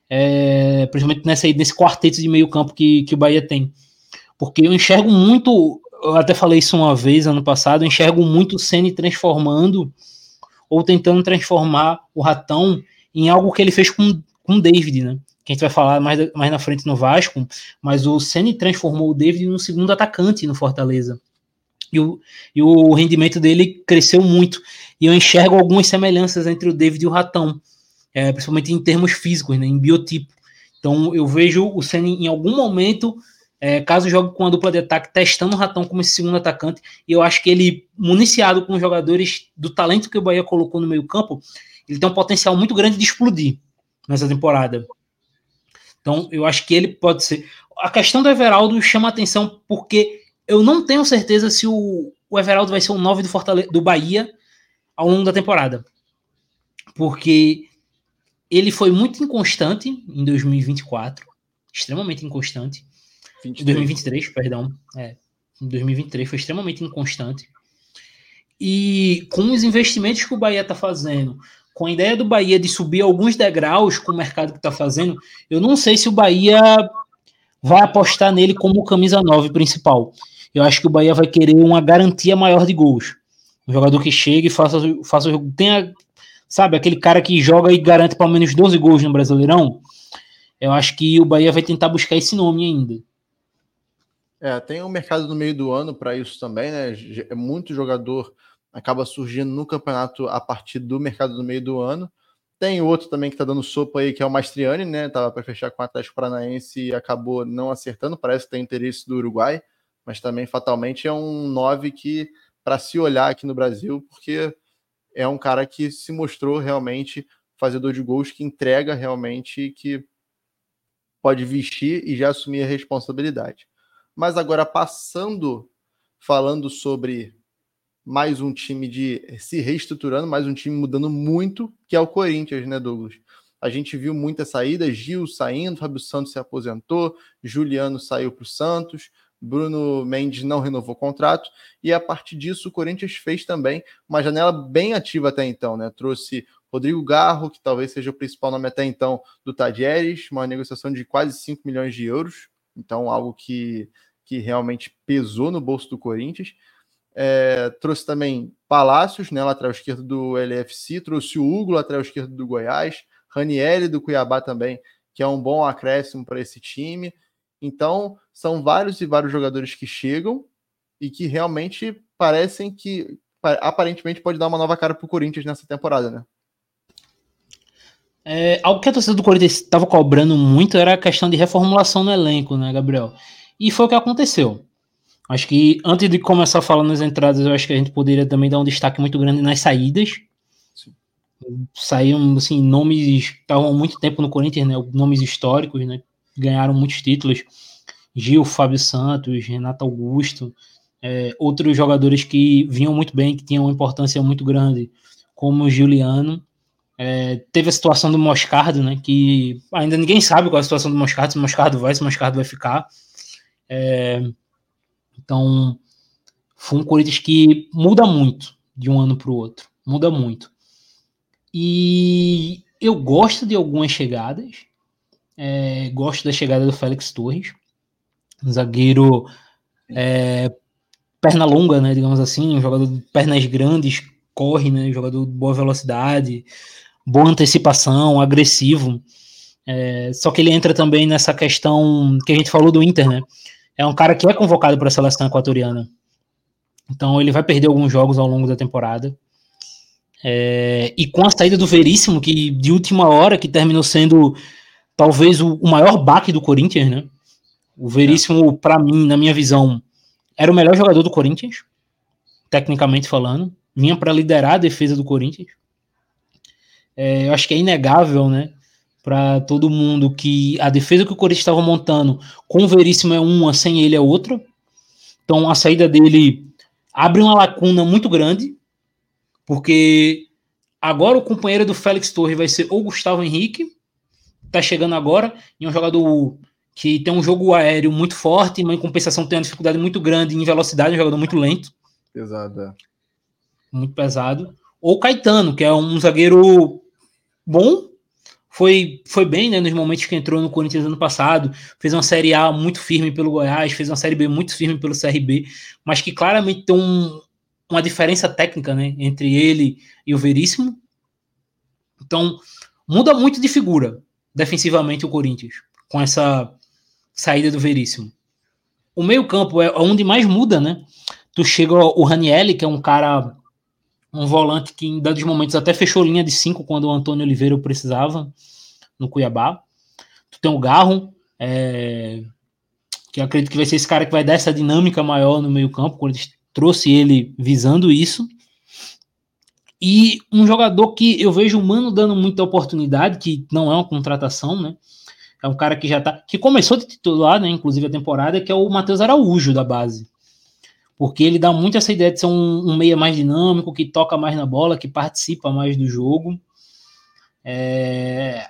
É, principalmente nessa, nesse quarteto de meio campo que, que o Bahia tem. Porque eu enxergo muito, eu até falei isso uma vez ano passado, enxergo muito o Ceni transformando ou tentando transformar o Ratão em algo que ele fez com, com o David, né? que a gente vai falar mais, mais na frente no Vasco, mas o Ceni transformou o David no segundo atacante no Fortaleza. E o, e o rendimento dele cresceu muito. E eu enxergo algumas semelhanças entre o David e o Ratão, é, principalmente em termos físicos, né, em biotipo. Então eu vejo o Ceni em algum momento, é, caso jogue com a dupla de ataque, testando o Ratão como esse segundo atacante. E eu acho que ele, municiado com jogadores do talento que o Bahia colocou no meio campo, ele tem um potencial muito grande de explodir nessa temporada. Então, eu acho que ele pode ser. A questão do Everaldo chama atenção porque eu não tenho certeza se o, o Everaldo vai ser o 9 do, do Bahia ao longo da temporada. Porque ele foi muito inconstante em 2024, extremamente inconstante. 23. 2023, perdão. É, em 2023 foi extremamente inconstante. E com os investimentos que o Bahia está fazendo, com a ideia do Bahia de subir alguns degraus com o mercado que está fazendo, eu não sei se o Bahia vai apostar nele como camisa 9 principal. Eu acho que o Bahia vai querer uma garantia maior de gols. Um jogador que chegue e faça, faça o jogo. Tenha, sabe, aquele cara que joga e garante pelo menos 12 gols no Brasileirão. Eu acho que o Bahia vai tentar buscar esse nome ainda. É, tem um mercado no meio do ano para isso também, né? Muito jogador acaba surgindo no campeonato a partir do mercado do meio do ano. Tem outro também que está dando sopa aí, que é o Mastriani, né? Tava para fechar com o Atlético Paranaense e acabou não acertando. Parece que tem interesse do Uruguai, mas também fatalmente é um 9 que, para se olhar aqui no Brasil, porque é um cara que se mostrou realmente fazedor de gols, que entrega realmente, que pode vestir e já assumir a responsabilidade. Mas agora, passando, falando sobre mais um time de se reestruturando, mais um time mudando muito, que é o Corinthians, né, Douglas? A gente viu muitas saídas, Gil saindo, Fábio Santos se aposentou, Juliano saiu para o Santos, Bruno Mendes não renovou o contrato, e a partir disso o Corinthians fez também uma janela bem ativa até então, né? Trouxe Rodrigo Garro, que talvez seja o principal nome até então do Tadieres, uma negociação de quase 5 milhões de euros, então algo que, que realmente pesou no bolso do Corinthians. É, trouxe também Palácios, né, lateral esquerdo do LFC, trouxe o Hugo, lateral esquerdo do Goiás, Ranieri do Cuiabá também, que é um bom acréscimo para esse time. Então, são vários e vários jogadores que chegam e que realmente parecem que aparentemente pode dar uma nova cara para o Corinthians nessa temporada, né? É, algo que a torcida do Corinthians estava cobrando muito era a questão de reformulação no elenco, né, Gabriel? E foi o que aconteceu. Acho que antes de começar a falar nas entradas, eu acho que a gente poderia também dar um destaque muito grande nas saídas. Sim. Saíram assim, nomes que estavam há muito tempo no Corinthians, né? Nomes históricos, né? Ganharam muitos títulos. Gil, Fábio Santos, Renato Augusto, é, outros jogadores que vinham muito bem, que tinham uma importância muito grande, como o Juliano. É, teve a situação do Moscardo, né? Que ainda ninguém sabe qual é a situação do Moscardo, se o Moscardo vai, se o Moscardo vai ficar. É, então, foi um Corinthians que muda muito de um ano para o outro. Muda muito. E eu gosto de algumas chegadas. É, gosto da chegada do Félix Torres, um zagueiro é, perna longa, né, digamos assim, um jogador de pernas grandes, corre, né? Jogador de boa velocidade, boa antecipação, agressivo. É, só que ele entra também nessa questão que a gente falou do Inter, né? É um cara que é convocado para a seleção equatoriana. Então ele vai perder alguns jogos ao longo da temporada. É, e com a saída do Veríssimo, que de última hora, que terminou sendo talvez o, o maior baque do Corinthians, né? O Veríssimo, é. para mim, na minha visão, era o melhor jogador do Corinthians, tecnicamente falando. Vinha para liderar a defesa do Corinthians. É, eu acho que é inegável, né? Para todo mundo que a defesa que o Corinthians estava montando com o Veríssimo é uma, sem ele é outra. Então a saída dele abre uma lacuna muito grande, porque agora o companheiro do Félix Torres vai ser o Gustavo Henrique, tá chegando agora, e é um jogador que tem um jogo aéreo muito forte, mas em compensação tem uma dificuldade muito grande em velocidade, um jogador muito lento. Pesado, é. Muito pesado. Ou Caetano, que é um zagueiro bom, foi, foi bem né, nos momentos que entrou no Corinthians ano passado, fez uma Série A muito firme pelo Goiás, fez uma Série B muito firme pelo CRB, mas que claramente tem um, uma diferença técnica né, entre ele e o Veríssimo. Então, muda muito de figura defensivamente o Corinthians, com essa saída do Veríssimo. O meio-campo é onde mais muda, né? Tu chega o Ranielli, que é um cara, um volante que em dados momentos até fechou linha de cinco quando o Antônio Oliveira precisava no Cuiabá. Tu tem o Garro, é, que eu acredito que vai ser esse cara que vai dar essa dinâmica maior no meio-campo, quando eles trouxe ele visando isso. E um jogador que eu vejo o Mano dando muita oportunidade, que não é uma contratação, né? É um cara que já tá. que começou de titular, né? Inclusive a temporada, que é o Matheus Araújo da base. Porque ele dá muito essa ideia de ser um, um, meia mais dinâmico, que toca mais na bola, que participa mais do jogo. É...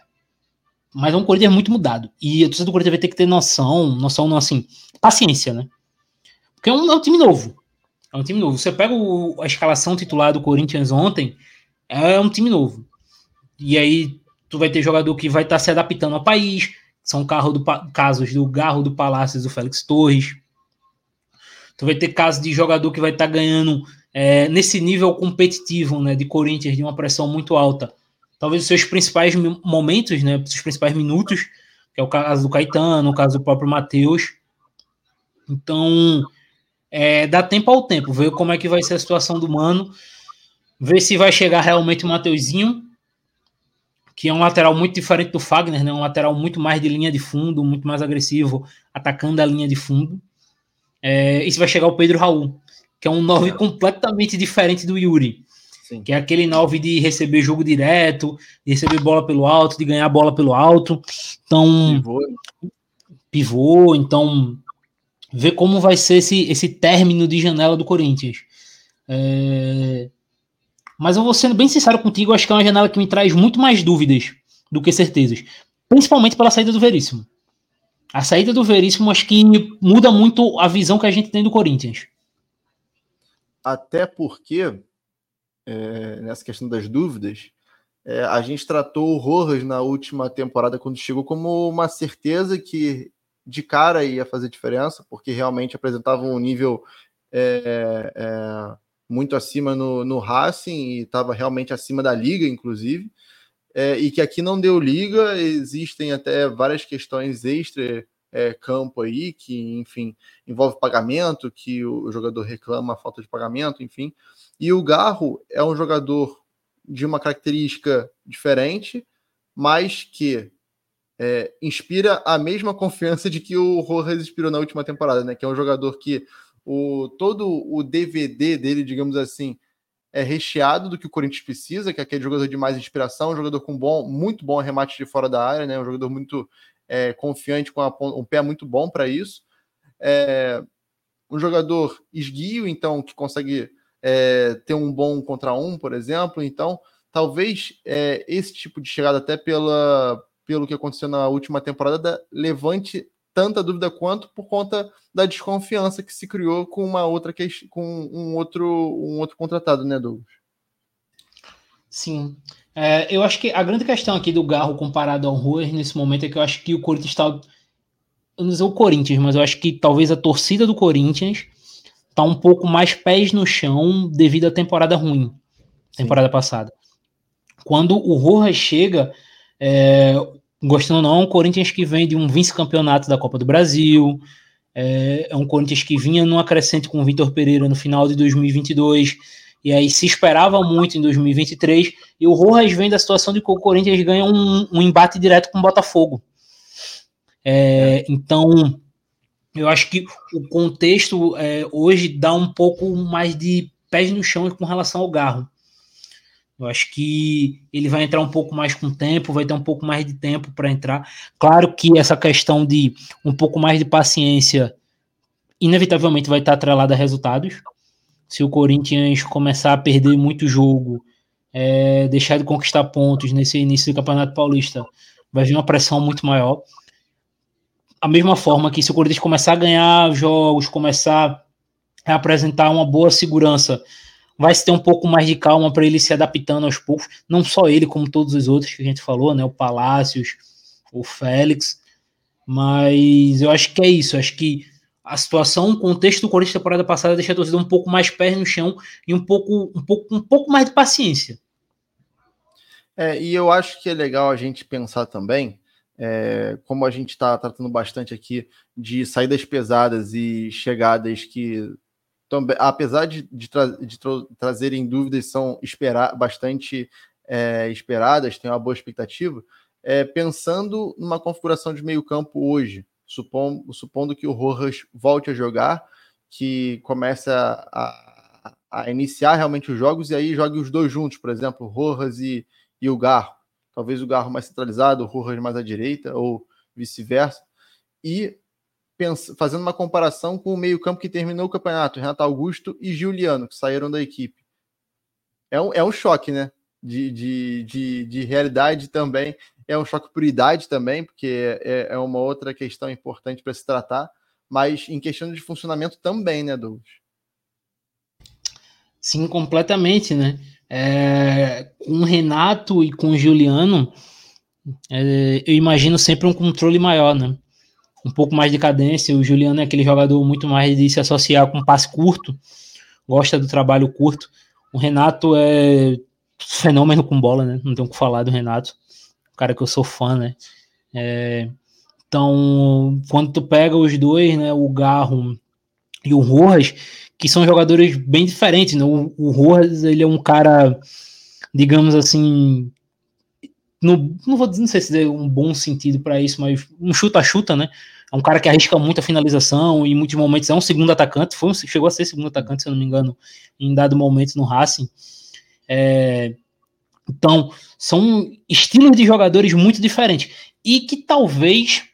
Mas é um Corinthians muito mudado. E a torcida do Corinthians vai ter que ter noção, noção não assim, paciência, né? Porque é um, é um time novo. É um time novo. Você pega o, a escalação titular do Corinthians ontem, é um time novo. E aí tu vai ter jogador que vai estar tá se adaptando ao país, são carro do, casos do Garro do Palácio do Félix Torres. Tu vai ter casos de jogador que vai estar tá ganhando é, nesse nível competitivo né, de Corinthians, de uma pressão muito alta. Talvez os seus principais momentos, né, os seus principais minutos, que é o caso do Caetano, o caso do próprio Matheus. Então, é, dá tempo ao tempo, ver como é que vai ser a situação do Mano, ver se vai chegar realmente o Mateuzinho, que é um lateral muito diferente do Fagner, né? Um lateral muito mais de linha de fundo, muito mais agressivo, atacando a linha de fundo. É, e se vai chegar o Pedro Raul, que é um 9 completamente diferente do Yuri. Sim. Que é aquele 9 de receber jogo direto, de receber bola pelo alto, de ganhar bola pelo alto. Então. Pivô. Pivô, então. Ver como vai ser esse, esse término de janela do Corinthians. É, mas eu vou sendo bem sincero contigo, acho que é uma janela que me traz muito mais dúvidas do que certezas. Principalmente pela saída do Veríssimo. A saída do Veríssimo acho que muda muito a visão que a gente tem do Corinthians. Até porque, é, nessa questão das dúvidas, é, a gente tratou o Rojas na última temporada, quando chegou, como uma certeza que de cara ia fazer diferença, porque realmente apresentava um nível é, é muito acima no, no Racing e estava realmente acima da liga, inclusive. É, e que aqui não deu liga, existem até várias questões extra é, campo aí, que, enfim, envolve pagamento, que o jogador reclama a falta de pagamento, enfim. E o Garro é um jogador de uma característica diferente, mas que é, inspira a mesma confiança de que o Rojas inspirou na última temporada, né? Que é um jogador que o, todo o DVD dele, digamos assim, é recheado do que o Corinthians precisa, que é aquele jogador de mais inspiração, um jogador com bom, muito bom remate de fora da área, né? Um jogador muito é, confiante, com a, um pé muito bom para isso. É, um jogador esguio, então, que consegue é, ter um bom contra um, por exemplo. Então, talvez é, esse tipo de chegada, até pela, pelo que aconteceu na última temporada, levante tanta dúvida quanto por conta da desconfiança que se criou com uma outra com um outro um outro contratado, né, Douglas? Sim. É, eu acho que a grande questão aqui do Garro comparado ao Ruas nesse momento é que eu acho que o Corinthians está. Eu não sei o Corinthians, mas eu acho que talvez a torcida do Corinthians está um pouco mais pés no chão devido à temporada ruim. temporada Sim. passada. Quando o Rojas chega, é, gostando ou não, é um Corinthians que vem de um vice-campeonato da Copa do Brasil, é, é um Corinthians que vinha numa crescente com o Vitor Pereira no final de 2022, e aí se esperava muito em 2023, e o Rojas vem da situação de que o Corinthians ganha um, um embate direto com o Botafogo. É, então, eu acho que o contexto é, hoje dá um pouco mais de pés no chão com relação ao Garro. Eu acho que ele vai entrar um pouco mais com tempo, vai ter um pouco mais de tempo para entrar. Claro que essa questão de um pouco mais de paciência, inevitavelmente vai estar atrelada a resultados. Se o Corinthians começar a perder muito jogo, é, deixar de conquistar pontos nesse início do Campeonato Paulista, vai vir uma pressão muito maior. A mesma forma que se o Corinthians começar a ganhar jogos, começar a apresentar uma boa segurança vai se ter um pouco mais de calma para ele se adaptando aos poucos, não só ele, como todos os outros que a gente falou, né? O Palácios, o Félix. Mas eu acho que é isso. Acho que a situação, o contexto do Corinthians temporada passada deixa a torcida um pouco mais pés no chão e um pouco, um pouco, um pouco mais de paciência. É, e eu acho que é legal a gente pensar também, é, como a gente está tratando bastante aqui de saídas pesadas e chegadas que também, apesar de, de, tra de tra trazerem dúvidas, são esperar, bastante é, esperadas, tem uma boa expectativa. É, pensando numa configuração de meio-campo hoje, supondo, supondo que o Rojas volte a jogar, que comece a, a, a, iniciar realmente os jogos e aí jogue os dois juntos, por exemplo, Rojas e, e o Garro. Talvez o Garro mais centralizado, o Rojas mais à direita, ou vice-versa. E fazendo uma comparação com o meio-campo que terminou o campeonato, Renato Augusto e Juliano, que saíram da equipe. É um, é um choque, né? De, de, de, de realidade também. É um choque por idade também, porque é, é uma outra questão importante para se tratar, mas em questão de funcionamento também, né, Douglas? Sim, completamente, né? É, com o Renato e com o Juliano, é, eu imagino sempre um controle maior, né? Um pouco mais de cadência. O Juliano é aquele jogador muito mais de se associar com passe curto, gosta do trabalho curto. O Renato é fenômeno com bola, né? Não tenho o que falar do Renato, o cara que eu sou fã, né? É, então, quando tu pega os dois, né, o Garro e o Rojas, que são jogadores bem diferentes, né? O, o Rojas, ele é um cara, digamos assim, no, não vou não sei se é um bom sentido para isso, mas um chuta-chuta, né? É um cara que arrisca muito a finalização e em muitos momentos é um segundo atacante, foi, chegou a ser segundo atacante, se eu não me engano, em dado momento no Racing. É, então, são estilos de jogadores muito diferentes e que talvez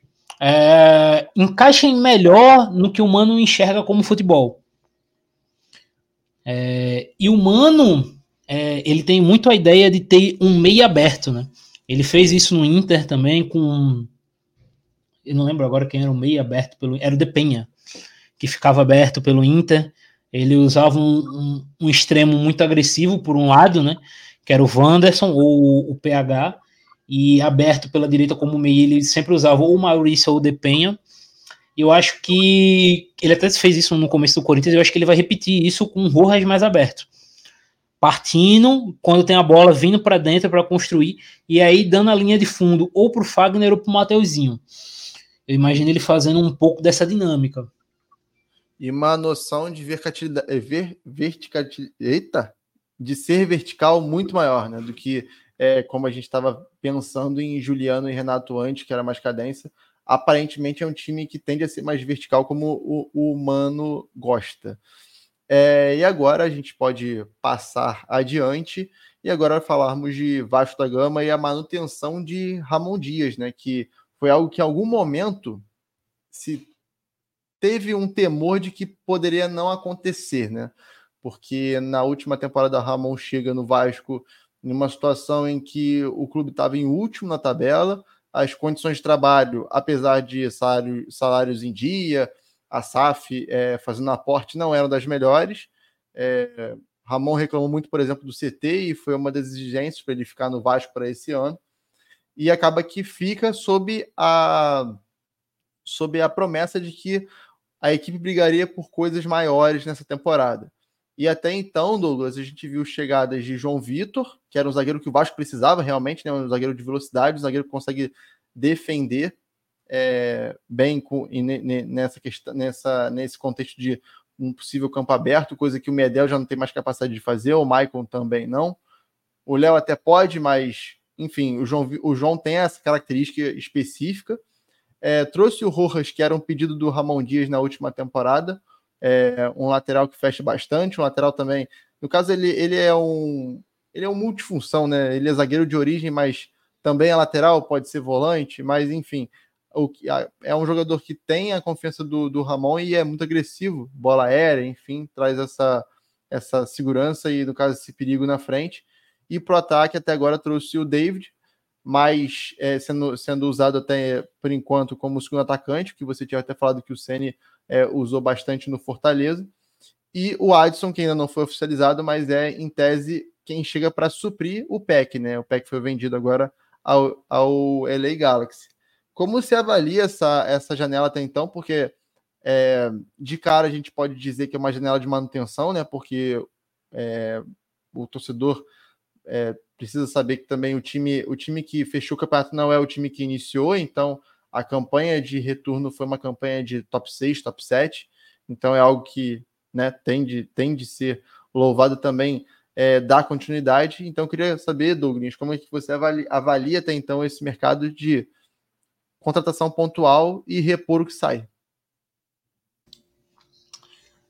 é, encaixem melhor no que o Mano enxerga como futebol. É, e o Mano, é, ele tem muito a ideia de ter um meio aberto, né? Ele fez isso no Inter também com eu não lembro agora quem era o meio aberto pelo. Era o De Penha, que ficava aberto pelo Inter. Ele usava um, um, um extremo muito agressivo por um lado, né? Que era o Wanderson ou o PH, e aberto pela direita como meio, ele sempre usava ou o Maurício ou o De Penha. Eu acho que ele até fez isso no começo do Corinthians, eu acho que ele vai repetir isso com o Rojas mais aberto. Partindo, quando tem a bola, vindo para dentro para construir, e aí dando a linha de fundo ou para o Fagner ou para o Mateuzinho. Eu imagino ele fazendo um pouco dessa dinâmica. E uma noção de eh, ver, verticalidade eita, de ser vertical muito maior, né? Do que é, como a gente estava pensando em Juliano e Renato antes, que era mais cadência. Aparentemente é um time que tende a ser mais vertical, como o, o Mano gosta. É, e agora a gente pode passar adiante e agora falarmos de Vasco da Gama e a manutenção de Ramon Dias, né? Que foi algo que em algum momento se teve um temor de que poderia não acontecer, né? Porque na última temporada Ramon chega no Vasco numa situação em que o clube estava em último na tabela, as condições de trabalho, apesar de salário, salários em dia, a SAF é, fazendo aporte, não eram das melhores. É, Ramon reclamou muito, por exemplo, do CT e foi uma das exigências para ele ficar no Vasco para esse ano e acaba que fica sob a sob a promessa de que a equipe brigaria por coisas maiores nessa temporada. E até então, Douglas, a gente viu chegadas de João Vitor, que era um zagueiro que o Vasco precisava realmente, né? um zagueiro de velocidade, um zagueiro que consegue defender é, bem com, nessa questão, nessa, nesse contexto de um possível campo aberto, coisa que o Medel já não tem mais capacidade de fazer, o Maicon também não. O Léo até pode, mas enfim, o João, o João tem essa característica específica. É, trouxe o Rojas, que era um pedido do Ramon Dias na última temporada, é, um lateral que fecha bastante, um lateral também. No caso, ele, ele é um ele é um multifunção, né? Ele é zagueiro de origem, mas também é lateral, pode ser volante, mas enfim, o, é um jogador que tem a confiança do, do Ramon e é muito agressivo, bola aérea, enfim, traz essa, essa segurança e, no caso, esse perigo na frente. E para o ataque, até agora trouxe o David, mas é, sendo, sendo usado até por enquanto como segundo atacante, que você tinha até falado que o Ceni é, usou bastante no Fortaleza. E o Adson, que ainda não foi oficializado, mas é, em tese, quem chega para suprir o PEC, né? O PEC foi vendido agora ao, ao LA Galaxy. Como se avalia essa, essa janela até então? Porque é, de cara a gente pode dizer que é uma janela de manutenção, né? Porque é, o torcedor é, precisa saber que também o time, o time que fechou o campeonato não é o time que iniciou, então a campanha de retorno foi uma campanha de top 6, top 7, então é algo que né, tem, de, tem de ser louvado também é, dar continuidade. Então, queria saber, Douglas, como é que você avalia, avalia até então esse mercado de contratação pontual e repor o que sai?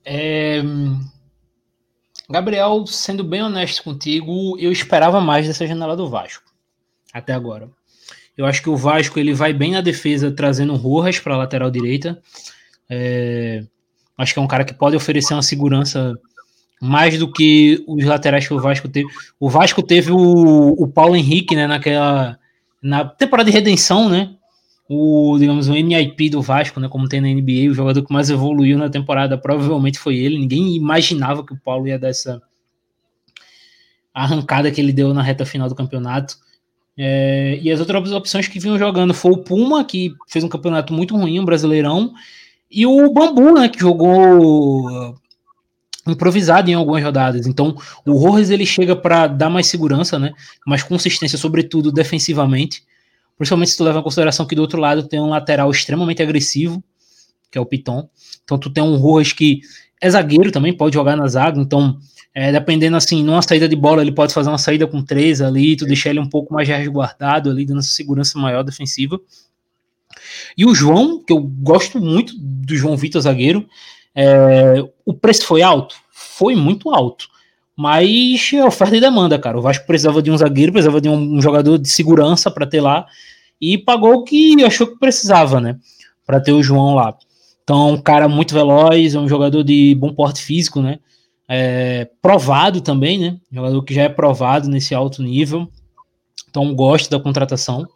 É... Gabriel, sendo bem honesto contigo, eu esperava mais dessa janela do Vasco até agora. Eu acho que o Vasco ele vai bem na defesa, trazendo Rojas para a lateral direita. É, acho que é um cara que pode oferecer uma segurança mais do que os laterais que o Vasco teve. O Vasco teve o, o Paulo Henrique, né, naquela na temporada de redenção, né? O, digamos, o MIP do Vasco, né, como tem na NBA, o jogador que mais evoluiu na temporada provavelmente foi ele. Ninguém imaginava que o Paulo ia dar essa arrancada que ele deu na reta final do campeonato. É, e as outras opções que vinham jogando foi o Puma, que fez um campeonato muito ruim, um brasileirão, e o Bambu, né, que jogou improvisado em algumas rodadas. Então, o Rojas ele chega para dar mais segurança, né, mais consistência, sobretudo defensivamente. Principalmente se tu leva em consideração que do outro lado tem um lateral extremamente agressivo, que é o Piton. Então, tu tem um Rojas que é zagueiro também, pode jogar na zaga, então é, dependendo assim, numa saída de bola, ele pode fazer uma saída com três ali, tu deixar ele um pouco mais resguardado ali, dando essa segurança maior defensiva. E o João, que eu gosto muito do João Vitor zagueiro, é, o preço foi alto? Foi muito alto. Mas é oferta e demanda, cara. O Vasco precisava de um zagueiro, precisava de um, jogador de segurança para ter lá. E pagou o que achou que precisava, né? Para ter o João lá. Então, um cara muito veloz, é um jogador de bom porte físico, né? é, provado também, né? Jogador que já é provado nesse alto nível. Então gosto da contratação.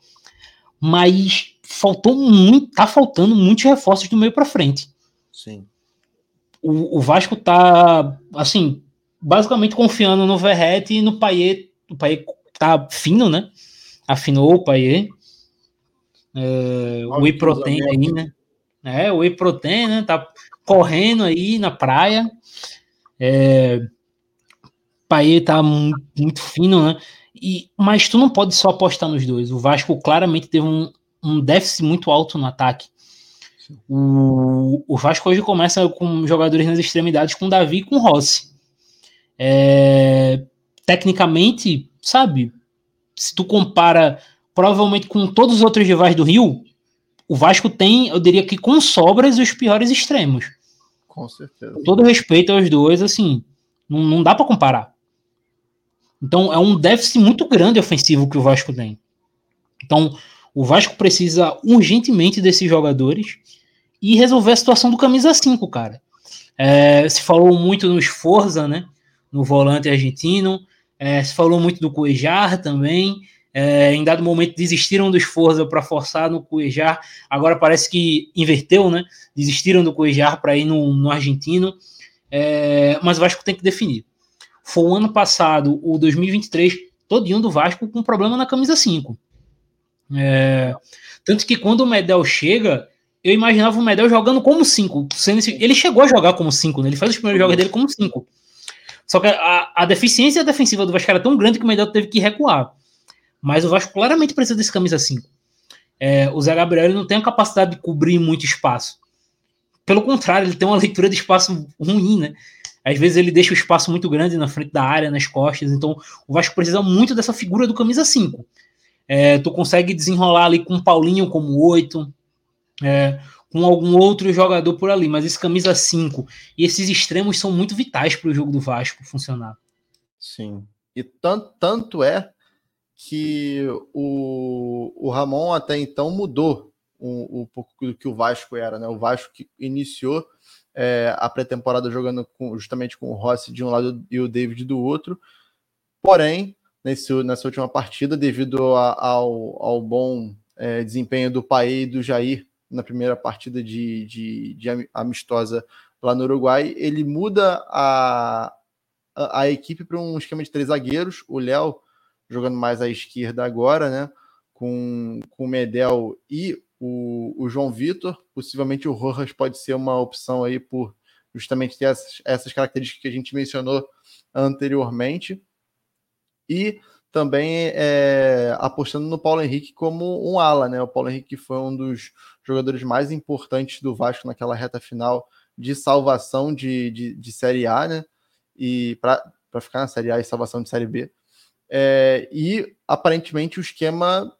Mas faltou muito, tá faltando muitos reforços do meio para frente. Sim. O, o, Vasco tá assim, basicamente confiando no Verrete e no Paier. O Paier tá fino, né? Afinou o Paier. É, o Protein aí, né? É, o Whey Protein, né? Tá correndo aí na praia. É, Paê tá muito fino, né? E, mas tu não pode só apostar nos dois. O Vasco claramente teve um, um déficit muito alto no ataque. O, o, Vasco hoje começa com jogadores nas extremidades, com Davi e com Rossi. É, tecnicamente, sabe, se tu compara provavelmente com todos os outros rivais do Rio, o Vasco tem, eu diria que com sobras, os piores extremos. Com certeza. todo respeito aos dois, assim, não, não dá para comparar. Então é um déficit muito grande ofensivo que o Vasco tem. Então o Vasco precisa urgentemente desses jogadores e resolver a situação do camisa 5, cara. É, se falou muito no Esforza, né? No volante argentino. É, se falou muito do Cuejar também. É, em dado momento desistiram do Esforza para forçar no Cuejar, agora parece que inverteu, né? Desistiram do Cuejar para ir no, no argentino, é, mas o Vasco tem que definir. Foi o ano passado, o 2023, todinho do Vasco com problema na camisa 5. É, tanto que quando o Medel chega, eu imaginava o Medel jogando como 5. Ele chegou a jogar como 5, né? Ele faz os primeiros jogos dele como 5. Só que a, a deficiência defensiva do Vasco era tão grande que o Medel teve que recuar. Mas o Vasco claramente precisa desse camisa 5. É, o Zé Gabriel não tem a capacidade de cobrir muito espaço. Pelo contrário, ele tem uma leitura de espaço ruim, né? Às vezes ele deixa o espaço muito grande na frente da área, nas costas. Então o Vasco precisa muito dessa figura do camisa 5. É, tu consegue desenrolar ali com o Paulinho como 8, é, com algum outro jogador por ali, mas esse camisa 5 e esses extremos são muito vitais para o jogo do Vasco funcionar. Sim. E tanto, tanto é que o, o Ramon até então mudou um, pouco do que o Vasco era, né? O Vasco que iniciou é, a pré-temporada jogando com, justamente com o Rossi de um lado e o David do outro. Porém, nesse, nessa última partida, devido a, ao, ao bom é, desempenho do Paê e do Jair na primeira partida de, de, de, amistosa lá no Uruguai, ele muda a, a, a equipe para um esquema de três zagueiros. O Léo jogando mais à esquerda agora, né? Com, com o Medel e o, o João Vitor. Possivelmente o Rojas pode ser uma opção aí por justamente ter essas, essas características que a gente mencionou anteriormente. E também é, apostando no Paulo Henrique como um ala, né? O Paulo Henrique foi um dos jogadores mais importantes do Vasco naquela reta final de salvação de, de, de Série A, né? E para ficar na Série A e salvação de Série B. É, e aparentemente o esquema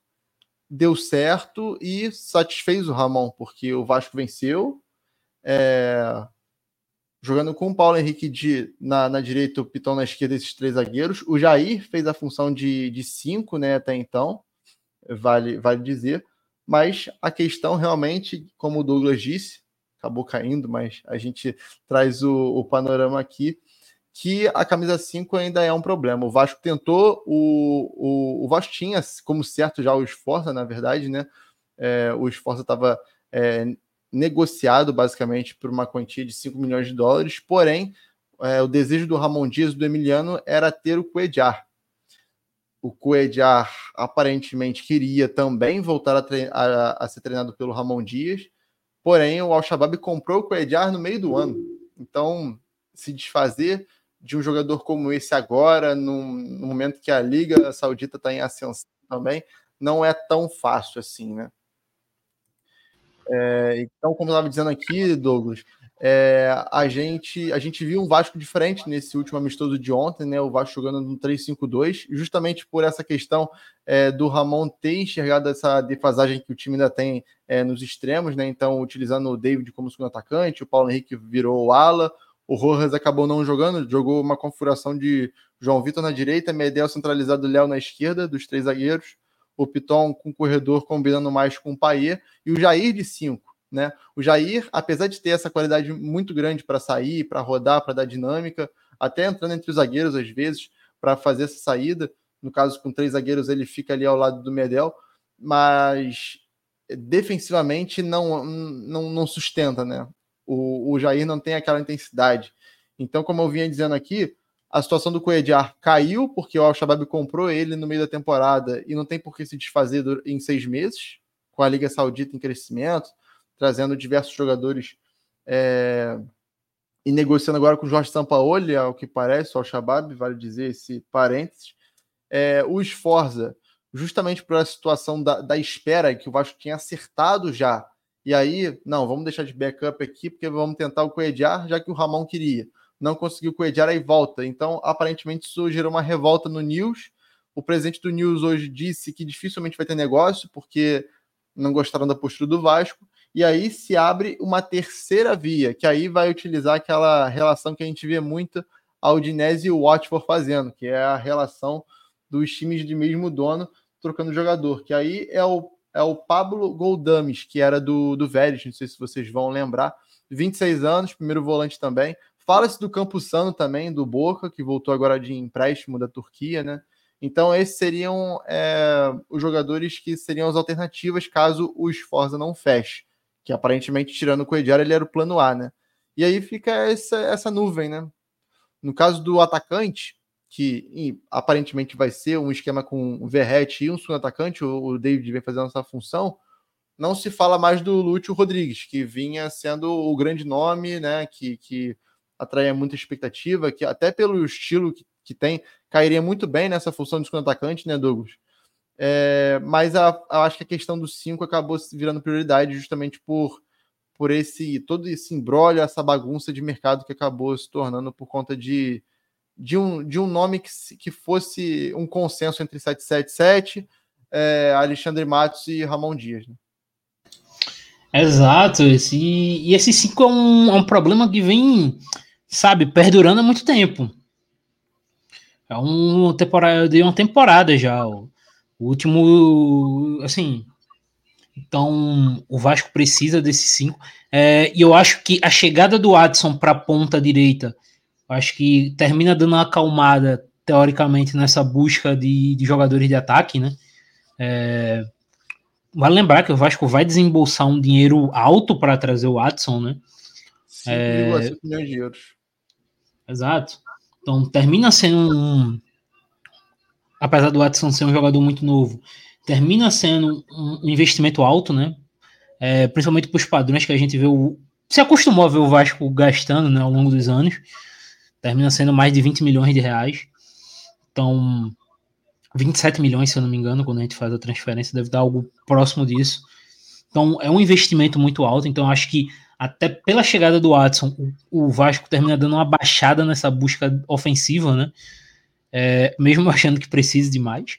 deu certo e satisfez o Ramon, porque o Vasco venceu, é, jogando com o Paulo Henrique de, na, na direita, o Pitão na esquerda, esses três zagueiros. O Jair fez a função de, de cinco né, até então, vale, vale dizer. Mas a questão realmente, como o Douglas disse, acabou caindo, mas a gente traz o, o panorama aqui que a camisa 5 ainda é um problema. O Vasco tentou, o, o, o Vasco tinha como certo já o Esforça, na verdade, né? É, o Esforça estava é, negociado basicamente por uma quantia de 5 milhões de dólares, porém, é, o desejo do Ramon Dias do Emiliano era ter o Coedjar. O Coedjar aparentemente queria também voltar a, a, a, ser treinado pelo Ramon Dias, porém o Al-Shabaab comprou o Coedjar no meio do ano. Então, se desfazer de um jogador como esse agora, no, no momento que a Liga Saudita está em ascensão também, não é tão fácil assim, né? É, então, como eu estava dizendo aqui, Douglas, é, a, gente, a gente viu um Vasco diferente nesse último amistoso de ontem, né? O Vasco jogando no 3-5-2, justamente por essa questão é, do Ramon ter enxergado essa defasagem que o time ainda tem é, nos extremos, né? Então, utilizando o David como segundo atacante, o Paulo Henrique virou o ala, o Rojas acabou não jogando, jogou uma configuração de João Vitor na direita, Medel centralizado, Léo na esquerda, dos três zagueiros, o Piton com o corredor combinando mais com o Paier e o Jair de cinco. Né? O Jair, apesar de ter essa qualidade muito grande para sair, para rodar, para dar dinâmica, até entrando entre os zagueiros às vezes para fazer essa saída. No caso, com três zagueiros, ele fica ali ao lado do Medel, mas defensivamente não, não, não sustenta, né? O, o Jair não tem aquela intensidade. Então, como eu vinha dizendo aqui, a situação do Coediar caiu porque o Al-Shabaab comprou ele no meio da temporada e não tem por que se desfazer em seis meses, com a Liga Saudita em crescimento, trazendo diversos jogadores é, e negociando agora com o Jorge Sampaoli, ao que parece, o Al-Shabaab, vale dizer esse parênteses. É, o Esforza, justamente por essa situação da, da espera que o Vasco tinha acertado já e aí, não, vamos deixar de backup aqui, porque vamos tentar o Coediar, já que o Ramon queria. Não conseguiu Coediar, aí volta. Então, aparentemente, isso gerou uma revolta no News. O presidente do News hoje disse que dificilmente vai ter negócio, porque não gostaram da postura do Vasco. E aí se abre uma terceira via, que aí vai utilizar aquela relação que a gente vê muito a Udinese e o Watford fazendo, que é a relação dos times de mesmo dono trocando jogador, que aí é o é o Pablo Goldames, que era do, do Vélez, não sei se vocês vão lembrar. 26 anos, primeiro volante também. Fala-se do Campusano também, do Boca, que voltou agora de empréstimo da Turquia, né? Então, esses seriam é, os jogadores que seriam as alternativas caso o Esforza não feche. Que aparentemente, tirando o Coediar, ele era o plano A, né? E aí fica essa, essa nuvem, né? No caso do atacante, que aparentemente vai ser um esquema com o Verrete e um segundo atacante, o, o David vem fazendo essa função, não se fala mais do Lúcio Rodrigues, que vinha sendo o grande nome, né, que, que atraía muita expectativa, que até pelo estilo que, que tem, cairia muito bem nessa função de segundo atacante, né, Douglas? É, mas a, a, acho que a questão do 5 acabou virando prioridade justamente por, por esse todo esse embrólio, essa bagunça de mercado que acabou se tornando por conta de, de, um, de um nome que, que fosse um consenso entre 777, é, Alexandre Matos e Ramon Dias. Né? Exato, esse, e esse 5 é um, é um problema que vem, sabe, perdurando há muito tempo. É um temporada, de uma temporada já. O, último, assim. Então, o Vasco precisa desses cinco. É, e eu acho que a chegada do Adson para a ponta direita, acho que termina dando uma acalmada, teoricamente, nessa busca de, de jogadores de ataque, né? É, Vale lembrar que o Vasco vai desembolsar um dinheiro alto para trazer o Watson, né? 5,5 é... milhões de euros. Exato. Então termina sendo um. Apesar do Watson ser um jogador muito novo, termina sendo um investimento alto, né? É, principalmente para os padrões que a gente vê o. Se acostumou a ver o Vasco gastando né, ao longo dos anos. Termina sendo mais de 20 milhões de reais. Então, 27 milhões, se eu não me engano, quando a gente faz a transferência, deve dar algo próximo disso. Então é um investimento muito alto. Então acho que até pela chegada do Watson, o, Vasco termina dando uma baixada nessa busca ofensiva, né? É, mesmo achando que precisa de mais.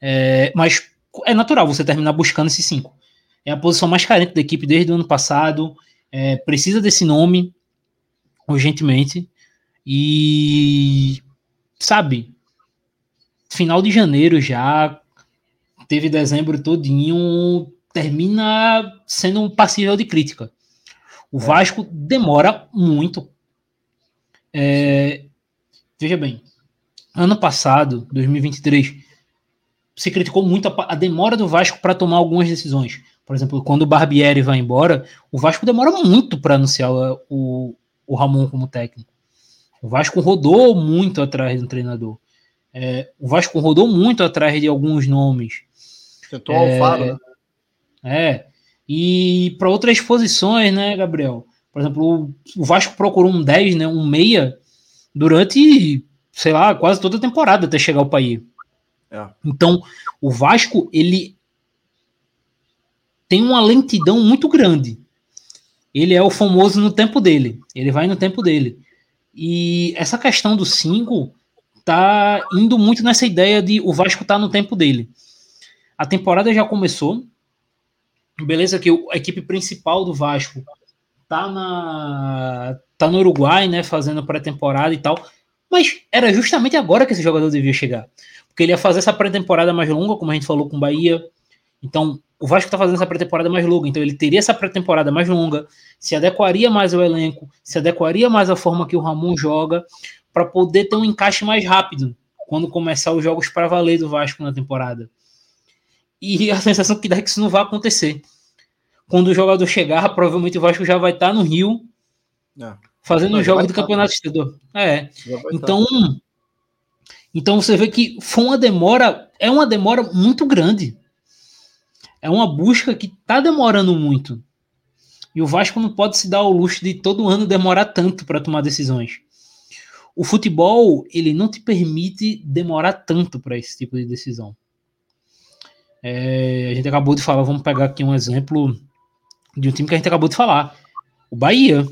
É, mas é natural você terminar buscando esses cinco. É a posição mais carente da equipe desde o ano passado. É, precisa desse nome urgentemente. E sabe, final de janeiro já, teve dezembro todinho, termina sendo um passível de crítica. O é. Vasco demora muito. É, veja bem, ano passado, 2023, se criticou muito a, a demora do Vasco para tomar algumas decisões. Por exemplo, quando o Barbieri vai embora, o Vasco demora muito para anunciar o, o Ramon como técnico. O Vasco rodou muito atrás do treinador. É, o Vasco rodou muito atrás de alguns nomes. Tentou é, Alfaro, né? É. E para outras posições, né, Gabriel? Por exemplo, o Vasco procurou um 10, né, um meia, durante, sei lá, quase toda a temporada até chegar ao país. É. Então, o Vasco, ele tem uma lentidão muito grande. Ele é o famoso no tempo dele. Ele vai no tempo dele. E essa questão do 5 tá indo muito nessa ideia de o Vasco tá no tempo dele. A temporada já começou. Beleza que a equipe principal do Vasco tá na tá no Uruguai, né, fazendo pré-temporada e tal. Mas era justamente agora que esse jogador devia chegar. Porque ele ia fazer essa pré-temporada mais longa, como a gente falou com o Bahia. Então, o Vasco tá fazendo essa pré-temporada mais longa, então ele teria essa pré-temporada mais longa, se adequaria mais ao elenco, se adequaria mais à forma que o Ramon joga para poder ter um encaixe mais rápido quando começar os jogos para valer do Vasco na temporada. E a sensação que dá é que isso não vai acontecer. Quando o jogador chegar, provavelmente o Vasco já vai estar tá no Rio é. fazendo um jogo do Campeonato Estadual. É. Então, então você vê que foi uma demora, é uma demora muito grande. É uma busca que está demorando muito. E o Vasco não pode se dar o luxo de todo ano demorar tanto para tomar decisões o futebol ele não te permite demorar tanto para esse tipo de decisão. É, a gente acabou de falar, vamos pegar aqui um exemplo de um time que a gente acabou de falar, o Bahia.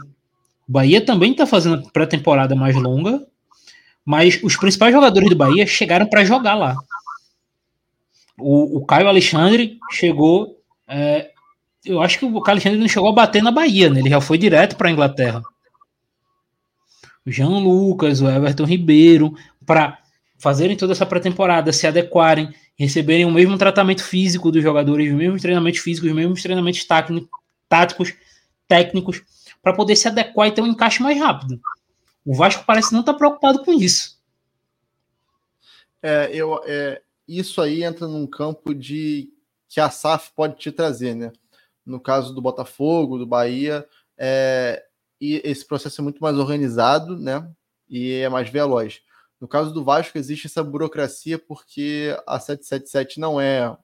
O Bahia também está fazendo pré-temporada mais longa, mas os principais jogadores do Bahia chegaram para jogar lá. O, o, Caio Alexandre chegou. É, eu acho que o Caio Alexandre não chegou a bater na Bahia, né? ele já foi direto para a Inglaterra o Jean Lucas, o Everton Ribeiro, para fazerem toda essa pré-temporada, se adequarem, receberem o mesmo tratamento físico dos jogadores, os mesmos treinamentos físicos, os mesmos treinamentos táticos, técnicos, para poder se adequar e ter um encaixe mais rápido. O Vasco parece não estar tá preocupado com isso. É, eu, é, isso aí entra num campo de que a SAF pode te trazer, né? No caso do Botafogo, do Bahia, é, e esse processo é muito mais organizado, né? E é mais veloz. No caso do Vasco, existe essa burocracia porque a 777 não é,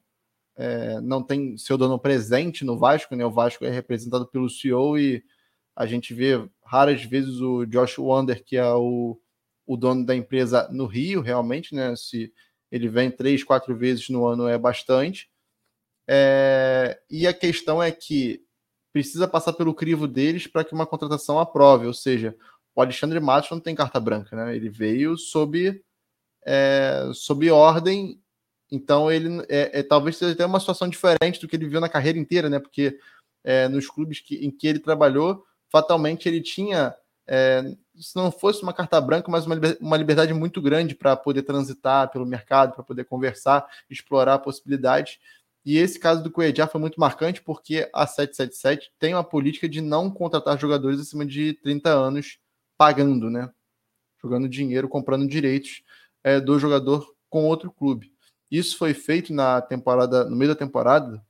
é não tem seu dono presente no Vasco, né? O Vasco é representado pelo CEO e a gente vê raras vezes o Josh Wander, que é o, o dono da empresa no Rio, realmente, né? Se ele vem três, quatro vezes no ano é bastante. É, e a questão é que precisa passar pelo crivo deles para que uma contratação aprove, ou seja, o Alexandre Matos não tem carta branca, né? Ele veio sob, é, sob ordem, então ele é, é, talvez seja até uma situação diferente do que ele viu na carreira inteira, né? Porque é, nos clubes que, em que ele trabalhou, fatalmente ele tinha, é, se não fosse uma carta branca, mas uma, uma liberdade muito grande para poder transitar pelo mercado, para poder conversar, explorar possibilidades. E esse caso do Cuejá foi muito marcante porque a 777 tem uma política de não contratar jogadores acima de 30 anos pagando, né? Jogando dinheiro, comprando direitos é, do jogador com outro clube. Isso foi feito na temporada, no meio da temporada,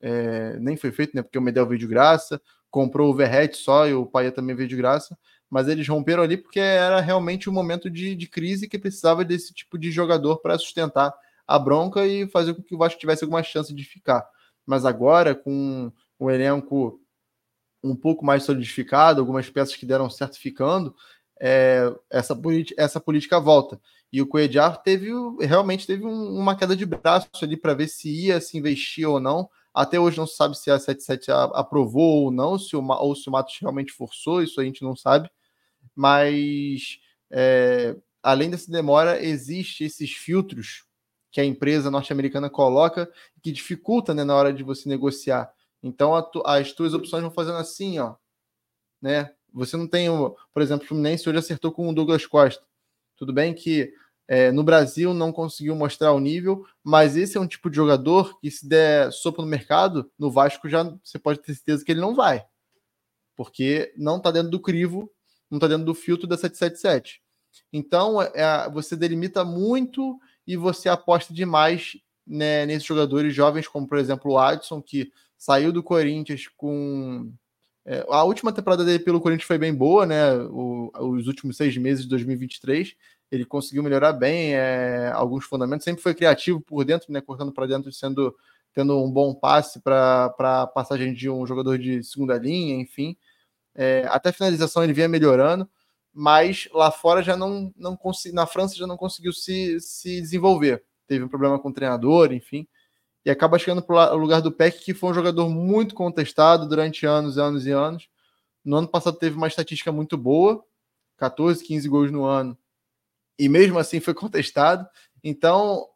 é, nem foi feito, né? Porque o Medel veio de graça, comprou o Verret só e o Paia também veio de graça, mas eles romperam ali porque era realmente um momento de, de crise que precisava desse tipo de jogador para sustentar a bronca e fazer com que o Vasco tivesse alguma chance de ficar. Mas agora, com o elenco um pouco mais solidificado, algumas peças que deram certo ficando, é, essa, essa política volta. E o Coedjar teve realmente teve um, uma queda de braço ali para ver se ia se investir ou não. Até hoje não se sabe se a 77 aprovou ou não, se o, ou se o Matos realmente forçou, isso a gente não sabe. Mas é, além dessa demora, existe esses filtros que a empresa norte-americana coloca que dificulta né, na hora de você negociar. Então tu, as tuas opções vão fazendo assim, ó, né? Você não tem, por exemplo, o Fluminense hoje acertou com o Douglas Costa. Tudo bem que é, no Brasil não conseguiu mostrar o nível, mas esse é um tipo de jogador que se der sopa no mercado, no Vasco já você pode ter certeza que ele não vai, porque não está dentro do crivo, não está dentro do filtro da 777. Então é, você delimita muito e você aposta demais né, nesses jogadores jovens, como por exemplo o Adson, que saiu do Corinthians com. É, a última temporada dele pelo Corinthians foi bem boa, né? O, os últimos seis meses de 2023. Ele conseguiu melhorar bem é, alguns fundamentos, sempre foi criativo por dentro, né? Cortando para dentro, sendo tendo um bom passe para passagem de um jogador de segunda linha, enfim. É, até finalização ele vinha melhorando mas lá fora já não, não consegui, na França já não conseguiu se, se desenvolver. Teve um problema com o treinador, enfim, e acaba chegando para o lugar do Peck, que foi um jogador muito contestado durante anos e anos e anos. No ano passado teve uma estatística muito boa, 14, 15 gols no ano, e mesmo assim foi contestado. Então,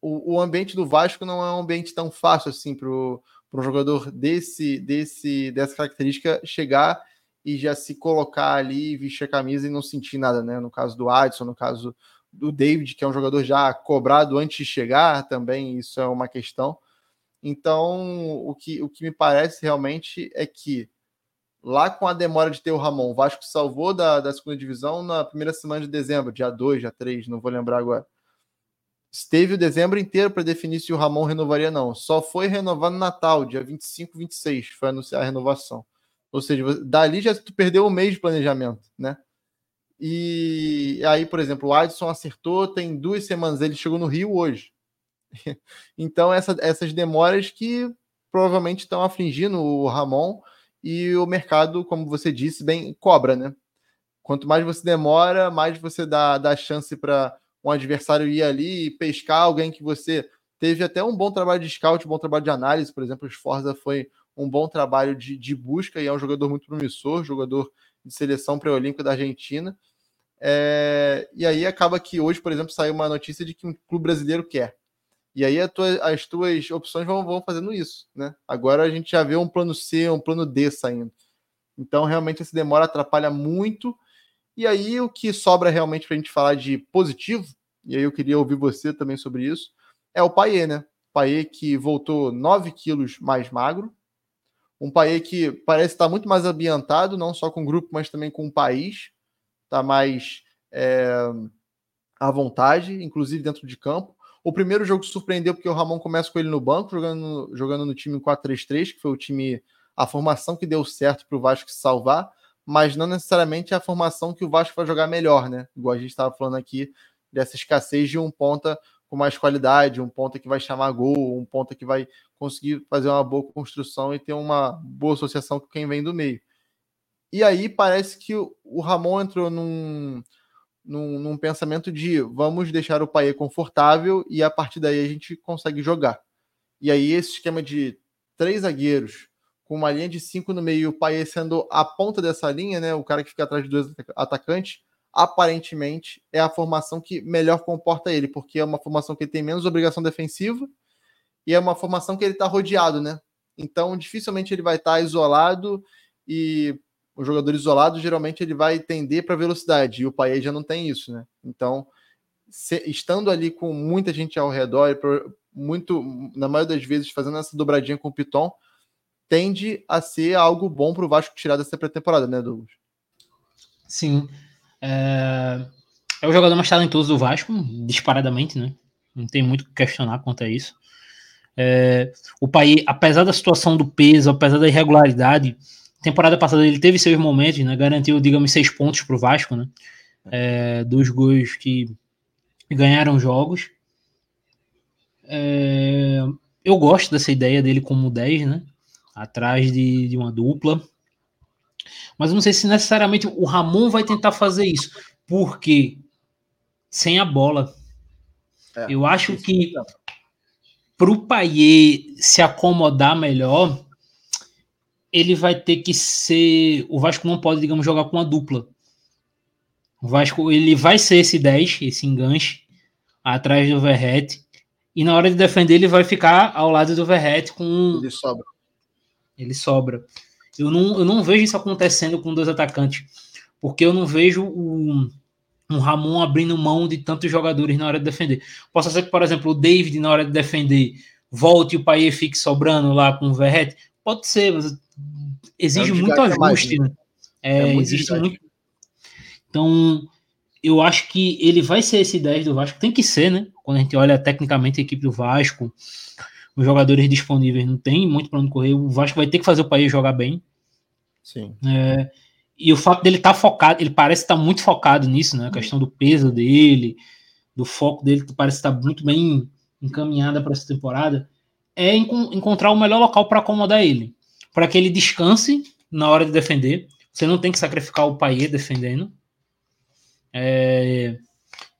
o, o ambiente do Vasco não é um ambiente tão fácil assim para um jogador desse, desse, dessa característica chegar e já se colocar ali, vestir a camisa e não sentir nada, né? No caso do Adson, no caso do David, que é um jogador já cobrado antes de chegar, também isso é uma questão. Então, o que, o que me parece realmente é que lá com a demora de ter o Ramon, o Vasco salvou da, da segunda divisão na primeira semana de dezembro, dia 2, dia 3, não vou lembrar agora. Esteve o dezembro inteiro para definir se o Ramon renovaria, não. Só foi renovar no Natal, dia 25, 26, foi anunciar a renovação. Ou seja, dali já tu perdeu um mês de planejamento, né? E aí, por exemplo, o Adson acertou, tem duas semanas, ele chegou no Rio hoje. então, essa, essas demoras que provavelmente estão afligindo o Ramon e o mercado, como você disse, bem cobra, né? Quanto mais você demora, mais você dá, dá chance para um adversário ir ali e pescar alguém que você teve até um bom trabalho de scout, um bom trabalho de análise, por exemplo, o Sforza foi um bom trabalho de, de busca e é um jogador muito promissor, jogador de seleção pré-olímpica da Argentina. É, e aí acaba que hoje, por exemplo, saiu uma notícia de que um clube brasileiro quer. E aí tua, as tuas opções vão, vão fazendo isso, né? Agora a gente já vê um plano C, um plano D saindo. Então, realmente, essa demora atrapalha muito. E aí, o que sobra realmente para a gente falar de positivo, e aí eu queria ouvir você também sobre isso, é o Paê, né? Paê que voltou 9 quilos mais magro, um país que parece estar muito mais ambientado, não só com o grupo, mas também com o país. Está mais é, à vontade, inclusive dentro de campo. O primeiro jogo surpreendeu porque o Ramon começa com ele no banco, jogando, jogando no time 4-3-3, que foi o time, a formação que deu certo para o Vasco se salvar, mas não necessariamente a formação que o Vasco vai jogar melhor, né? Igual a gente estava falando aqui dessa escassez de um ponta com mais qualidade, um ponta que vai chamar gol, um ponta que vai conseguir fazer uma boa construção e ter uma boa associação com quem vem do meio. E aí parece que o Ramon entrou num, num, num pensamento de vamos deixar o Paê confortável e a partir daí a gente consegue jogar. E aí esse esquema de três zagueiros com uma linha de cinco no meio, o Paê sendo a ponta dessa linha, né, o cara que fica atrás de dois atacantes, aparentemente é a formação que melhor comporta ele, porque é uma formação que ele tem menos obrigação defensiva e é uma formação que ele está rodeado, né? Então dificilmente ele vai estar tá isolado e o jogador isolado geralmente ele vai tender para velocidade e o Paê já não tem isso, né? Então se, estando ali com muita gente ao redor, muito na maioria das vezes fazendo essa dobradinha com o Piton, tende a ser algo bom para o Vasco tirar dessa pré-temporada, né, Douglas? Sim. É... é o jogador mais talentoso do Vasco, disparadamente, né? Não tem muito o que questionar quanto a isso. É... O Pai, apesar da situação do peso, apesar da irregularidade, temporada passada ele teve seus momentos, né? Garantiu, digamos, seis pontos para o Vasco, né? É... Dos gols que ganharam jogos. É... Eu gosto dessa ideia dele como 10, né? atrás de, de uma dupla. Mas eu não sei se necessariamente o Ramon vai tentar fazer isso, porque sem a bola. É, eu acho que para o Paier se acomodar melhor, ele vai ter que ser. O Vasco não pode, digamos, jogar com uma dupla. O Vasco ele vai ser esse 10, esse enganche, atrás do Verrete. E na hora de defender, ele vai ficar ao lado do Verrete com. Ele sobra. Ele sobra. Eu não, eu não vejo isso acontecendo com dois atacantes, porque eu não vejo o, um Ramon abrindo mão de tantos jogadores na hora de defender. Posso ser que, por exemplo, o David, na hora de defender, volte e o Paier fique sobrando lá com o Verrete? Pode ser, mas exige é muito ajuste. Né? É, é muito existe muito. Então, eu acho que ele vai ser esse 10 do Vasco. Tem que ser, né? Quando a gente olha tecnicamente a equipe do Vasco, os jogadores disponíveis não tem muito para onde correr. O Vasco vai ter que fazer o país jogar bem. Sim. É, e o fato dele estar tá focado, ele parece estar tá muito focado nisso, né? A questão do peso dele, do foco dele, que parece estar tá muito bem encaminhada para essa temporada, é encontrar o melhor local para acomodar ele. Para que ele descanse na hora de defender. Você não tem que sacrificar o Paier defendendo. É,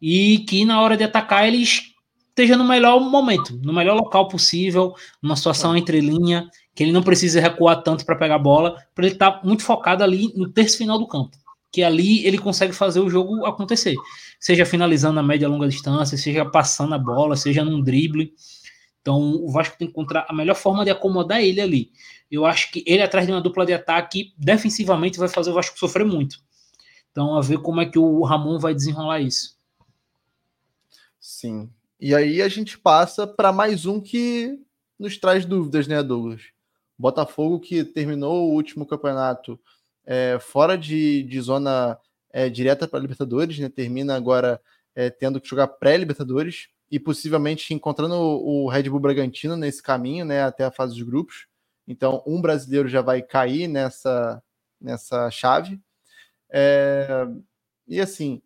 e que na hora de atacar eles esteja no melhor momento, no melhor local possível, numa situação entre linha, que ele não precise recuar tanto para pegar a bola, para ele estar tá muito focado ali no terço final do campo, que ali ele consegue fazer o jogo acontecer, seja finalizando a média longa distância, seja passando a bola, seja num drible. Então o Vasco tem que encontrar a melhor forma de acomodar ele ali. Eu acho que ele atrás de uma dupla de ataque, defensivamente, vai fazer o Vasco sofrer muito. Então, a ver como é que o Ramon vai desenrolar isso. Sim, e aí a gente passa para mais um que nos traz dúvidas, né, Douglas? Botafogo que terminou o último campeonato é, fora de, de zona é, direta para Libertadores, né? Termina agora é, tendo que jogar pré-Libertadores e possivelmente encontrando o, Red Bull Bragantino nesse caminho, né? Até a fase dos grupos. Então, um brasileiro já vai cair nessa, nessa chave. É, e assim,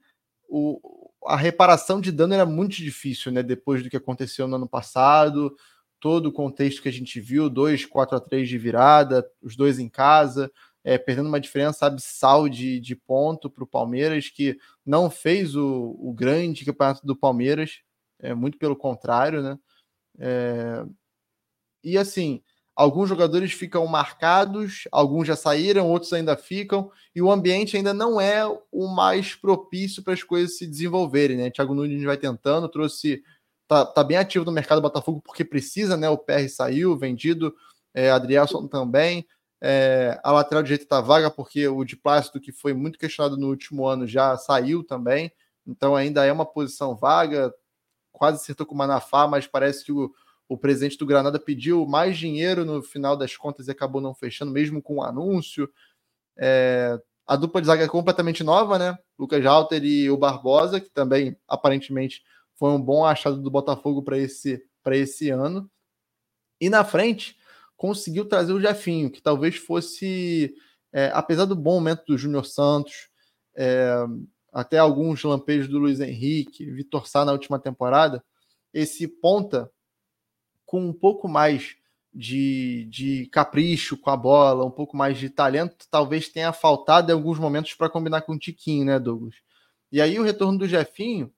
o, a reparação de dano era muito difícil, né? Depois do que aconteceu no ano passado, todo o contexto que a gente viu, 2, 4 a 3 de virada, os dois em casa, é, perdendo uma diferença abissal de, de ponto para o Palmeiras, que não fez o, o grande campeonato do Palmeiras, é, muito pelo contrário, né? É, e assim, Alguns jogadores ficam marcados, alguns já saíram, outros ainda ficam, e o ambiente ainda não é o mais propício para as coisas se desenvolverem, né? Thiago Nunes vai tentando, trouxe. Tá, tá bem ativo no mercado Botafogo porque precisa, né? O PR saiu, vendido, é, Adrielson também. É, a lateral direita está vaga porque o de Plácido, que foi muito questionado no último ano, já saiu também. Então ainda é uma posição vaga. Quase acertou com o Manafá, mas parece que o, o presidente do Granada pediu mais dinheiro no final das contas e acabou não fechando, mesmo com o um anúncio. É, a dupla de zaga é completamente nova, né? Lucas Halter e o Barbosa, que também aparentemente foi um bom achado do Botafogo para esse, esse ano. E na frente, conseguiu trazer o Jefinho, que talvez fosse, é, apesar do bom momento do Júnior Santos, é, até alguns lampejos do Luiz Henrique, Vitor Sá na última temporada, esse ponta com um pouco mais de, de capricho com a bola, um pouco mais de talento, talvez tenha faltado em alguns momentos para combinar com o Tiquinho, né, Douglas? E aí o retorno do Jefinho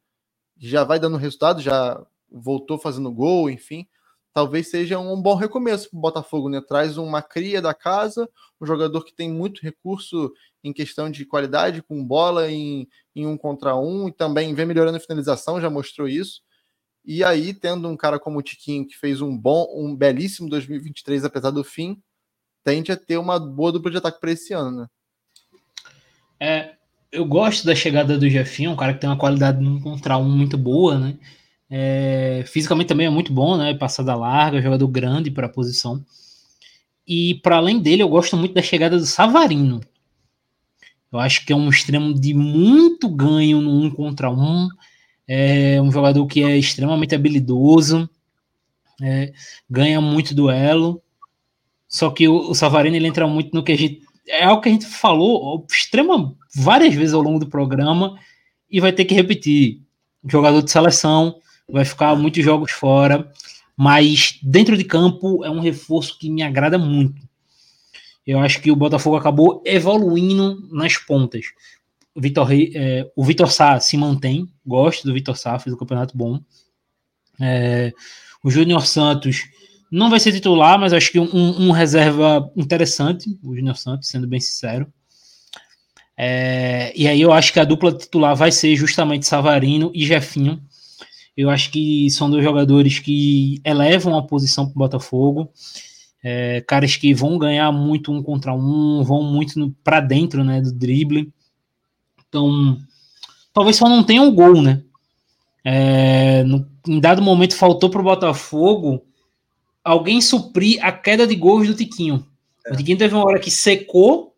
já vai dando resultado, já voltou fazendo gol, enfim. Talvez seja um bom recomeço para o Botafogo, né? Traz uma cria da casa, um jogador que tem muito recurso em questão de qualidade, com bola em, em um contra um, e também vem melhorando a finalização, já mostrou isso. E aí, tendo um cara como o Tiquinho, que fez um bom, um belíssimo 2023, apesar do fim, tende a ter uma boa dupla de ataque para esse ano, né? É, eu gosto da chegada do Jefinho, um cara que tem uma qualidade no contra um muito boa, né? É, fisicamente também é muito bom, né? Passada larga, jogador grande para a posição. E para além dele, eu gosto muito da chegada do Savarino. Eu acho que é um extremo de muito ganho no um contra um. É um jogador que é extremamente habilidoso, é, ganha muito duelo. Só que o, o Savarino ele entra muito no que a gente. É algo que a gente falou extrema várias vezes ao longo do programa e vai ter que repetir. Jogador de seleção, vai ficar muitos jogos fora, mas dentro de campo é um reforço que me agrada muito. Eu acho que o Botafogo acabou evoluindo nas pontas Vitor, é, o Vitor Sá se mantém, gosto do Vitor Sá, fez um campeonato bom. É, o Júnior Santos não vai ser titular, mas acho que um, um reserva interessante, o Júnior Santos, sendo bem sincero. É, e aí eu acho que a dupla titular vai ser justamente Savarino e Jefinho. Eu acho que são dois jogadores que elevam a posição para o Botafogo. É, caras que vão ganhar muito um contra um, vão muito para dentro né, do drible. Então, talvez só não tenha um gol, né? É, no, em dado momento faltou para o Botafogo alguém suprir a queda de gols do Tiquinho. É. O Tiquinho teve uma hora que secou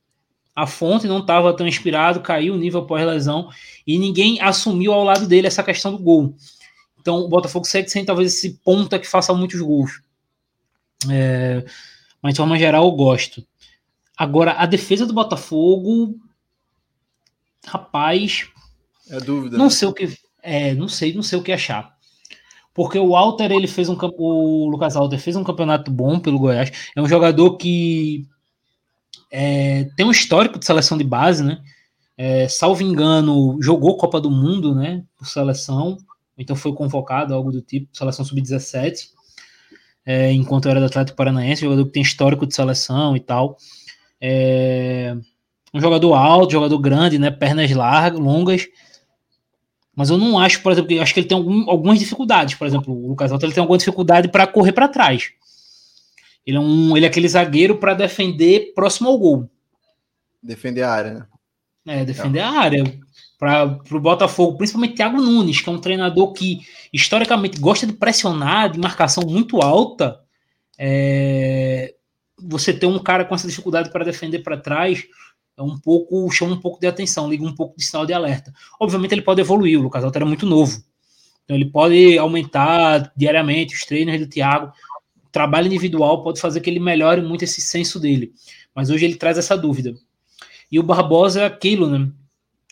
a fonte, não estava tão inspirado, caiu o nível pós-lesão e ninguém assumiu ao lado dele essa questão do gol. Então o Botafogo segue sem talvez esse ponta que faça muitos gols. É, mas de forma geral eu gosto. Agora, a defesa do Botafogo rapaz. É dúvida. Não né? sei o que. É, não sei, não sei o que achar. Porque o Walter, ele fez um o Lucas Walter fez um campeonato bom pelo Goiás. É um jogador que é, tem um histórico de seleção de base, né? É, salvo engano, jogou Copa do Mundo, né? Por seleção. Então foi convocado, algo do tipo, seleção sub-17. É, enquanto era do Atlético Paranaense, jogador que tem histórico de seleção e tal. É, um jogador alto, jogador grande, né? Pernas largas, longas. Mas eu não acho, por exemplo, eu acho que ele tem algum, algumas dificuldades. Por exemplo, o Lucas Alto ele tem alguma dificuldade para correr para trás. Ele é, um, ele é aquele zagueiro para defender próximo ao gol. Defender a área, né? É, defender é. a área. Para o Botafogo, principalmente Thiago Nunes, que é um treinador que historicamente gosta de pressionar, de marcação muito alta. É, você ter um cara com essa dificuldade para defender para trás é um pouco chama um pouco de atenção, liga um pouco de sinal de alerta. Obviamente ele pode evoluir, o Lucas Alto era muito novo. Então ele pode aumentar diariamente os treinos do Thiago. O trabalho individual pode fazer que ele melhore muito esse senso dele. Mas hoje ele traz essa dúvida. E o Barbosa é aquilo, né?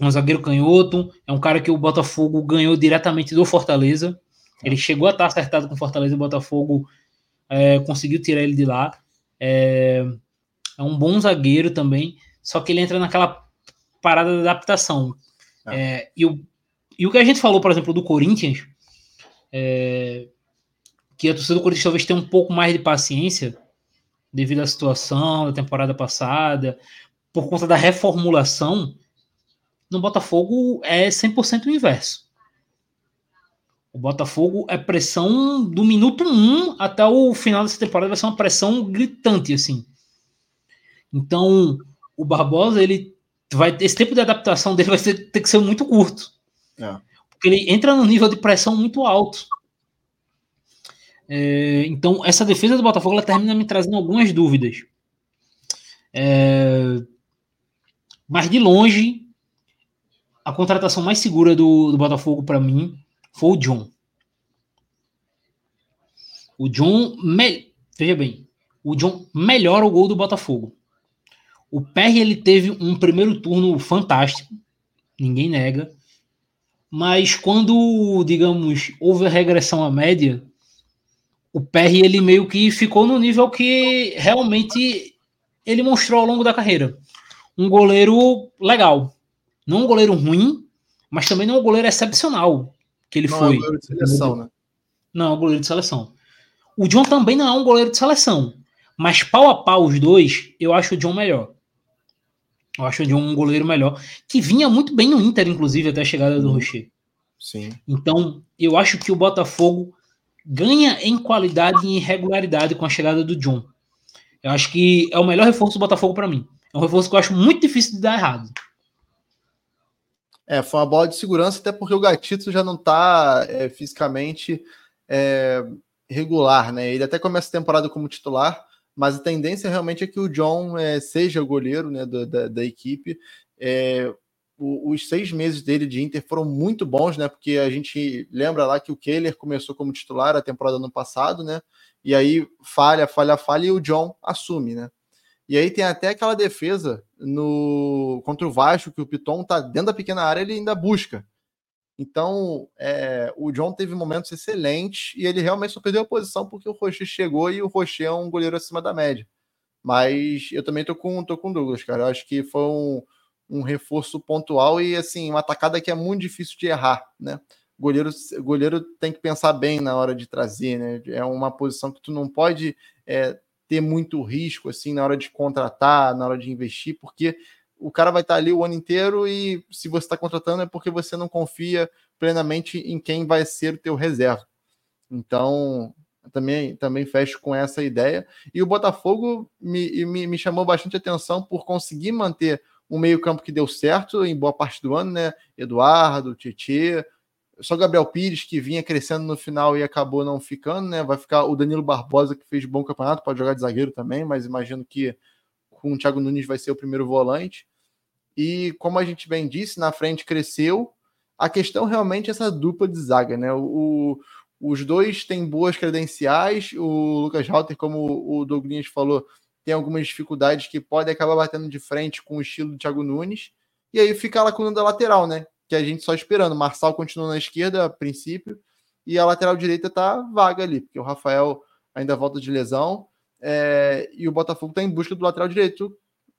É um zagueiro canhoto, é um cara que o Botafogo ganhou diretamente do Fortaleza. Ele chegou a estar acertado com o Fortaleza e o Botafogo é, conseguiu tirar ele de lá. É, é um bom zagueiro também só que ele entra naquela parada da adaptação. Ah. É, e, o, e o que a gente falou, por exemplo, do Corinthians, é, que a torcida do Corinthians talvez tenha um pouco mais de paciência devido à situação da temporada passada, por conta da reformulação, no Botafogo é 100% o inverso. O Botafogo é pressão do minuto 1 até o final dessa temporada, vai ser uma pressão gritante, assim. Então, o Barbosa, ele vai esse tempo de adaptação dele vai ter, ter que ser muito curto. É. Porque ele entra num nível de pressão muito alto. É, então, essa defesa do Botafogo ela termina me trazendo algumas dúvidas. É, mas de longe, a contratação mais segura do, do Botafogo para mim foi o John. O John, me, veja bem, o John melhora o gol do Botafogo. O PR ele teve um primeiro turno fantástico, ninguém nega. Mas quando, digamos, houve a regressão à média, o Perry ele meio que ficou no nível que realmente ele mostrou ao longo da carreira. Um goleiro legal. Não um goleiro ruim, mas também não um goleiro excepcional que ele não foi. É um goleiro de seleção, né? Não, é um goleiro de seleção. O John também não é um goleiro de seleção. Mas pau a pau os dois, eu acho o John melhor. Eu acho John um goleiro melhor. Que vinha muito bem no Inter, inclusive, até a chegada do Rocher. Sim. Então, eu acho que o Botafogo ganha em qualidade e em regularidade com a chegada do John. Eu acho que é o melhor reforço do Botafogo para mim. É um reforço que eu acho muito difícil de dar errado. É, foi uma bola de segurança, até porque o Gatito já não está é, fisicamente é, regular, né? Ele até começa a temporada como titular, mas a tendência realmente é que o John é, seja o goleiro né, da, da, da equipe. É, o, os seis meses dele de Inter foram muito bons, né? Porque a gente lembra lá que o Kehler começou como titular a temporada ano passado, né? E aí falha, falha, falha e o John assume, né? E aí tem até aquela defesa no contra o Vasco que o Piton tá dentro da pequena área, ele ainda busca. Então, é, o John teve momentos excelentes e ele realmente só perdeu a posição porque o Rocher chegou e o Rocher é um goleiro acima da média. Mas eu também tô com, tô com o Douglas, cara. Eu acho que foi um, um reforço pontual e assim, uma atacada que é muito difícil de errar, né? Goleiro, goleiro tem que pensar bem na hora de trazer, né? É uma posição que tu não pode é, ter muito risco assim na hora de contratar, na hora de investir, porque o cara vai estar ali o ano inteiro e se você está contratando é porque você não confia plenamente em quem vai ser o teu reserva. Então, também, também fecho com essa ideia. E o Botafogo me, me, me chamou bastante atenção por conseguir manter um meio-campo que deu certo em boa parte do ano, né? Eduardo, Tietê, só Gabriel Pires, que vinha crescendo no final e acabou não ficando, né? Vai ficar o Danilo Barbosa, que fez bom campeonato, pode jogar de zagueiro também, mas imagino que com o Thiago Nunes vai ser o primeiro volante. E como a gente bem disse, na frente cresceu. A questão realmente é essa dupla de zaga, né? O, os dois têm boas credenciais. O Lucas Halter, como o Douglas falou, tem algumas dificuldades que podem acabar batendo de frente com o estilo do Thiago Nunes. E aí fica a lacuna da lateral, né? Que a gente só esperando. Marçal continua na esquerda a princípio. E a lateral direita tá vaga ali, porque o Rafael ainda volta de lesão. É, e o Botafogo está em busca do lateral direito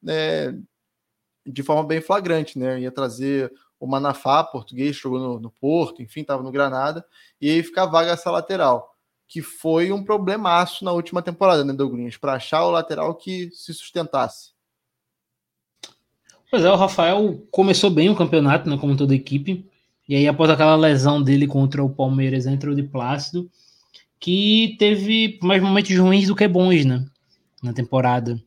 é, de forma bem flagrante, né? Ia trazer o Manafá, português, jogou no, no Porto, enfim, estava no Granada, e aí fica vaga essa lateral que foi um problemaço na última temporada, né, Douglas? Para achar o lateral que se sustentasse. Pois é, o Rafael começou bem o campeonato, né, como toda equipe, e aí após aquela lesão dele contra o Palmeiras, entrou de Plácido, que teve mais momentos ruins do que bons, né, na temporada.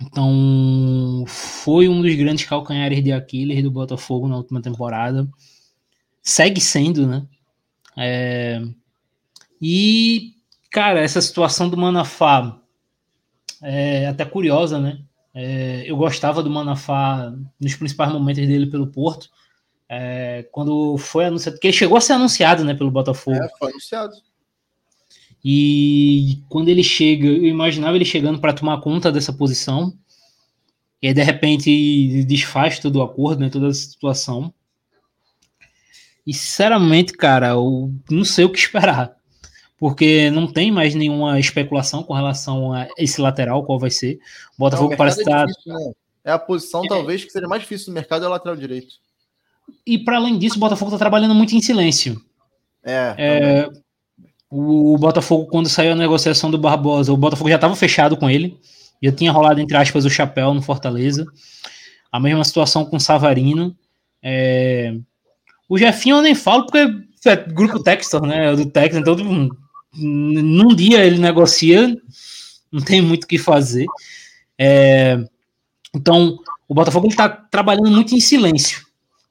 Então, foi um dos grandes calcanhares de Aquiles do Botafogo na última temporada. Segue sendo, né? É, e, cara, essa situação do Manafá é até curiosa, né? É, eu gostava do Manafá nos principais momentos dele pelo Porto. É, quando foi anunciado, porque ele chegou a ser anunciado né, pelo Botafogo. É, foi anunciado. E quando ele chega, eu imaginava ele chegando para tomar conta dessa posição. E aí, de repente, desfaz todo o acordo, né, toda a situação. E, sinceramente, cara, eu não sei o que esperar porque não tem mais nenhuma especulação com relação a esse lateral, qual vai ser. O Botafogo não, parece estar. É, tá... né? é a posição, é. talvez, que seja mais difícil no mercado é o lateral direito. E para além disso, o Botafogo está trabalhando muito em silêncio. É. é o Botafogo, quando saiu a negociação do Barbosa, o Botafogo já estava fechado com ele. Já tinha rolado, entre aspas, o chapéu no Fortaleza. A mesma situação com o Savarino. É... O Jefinho eu nem falo porque é grupo Textor, né? Do Textor, então tipo, num dia ele negocia, não tem muito o que fazer. É, então, o Botafogo está trabalhando muito em silêncio.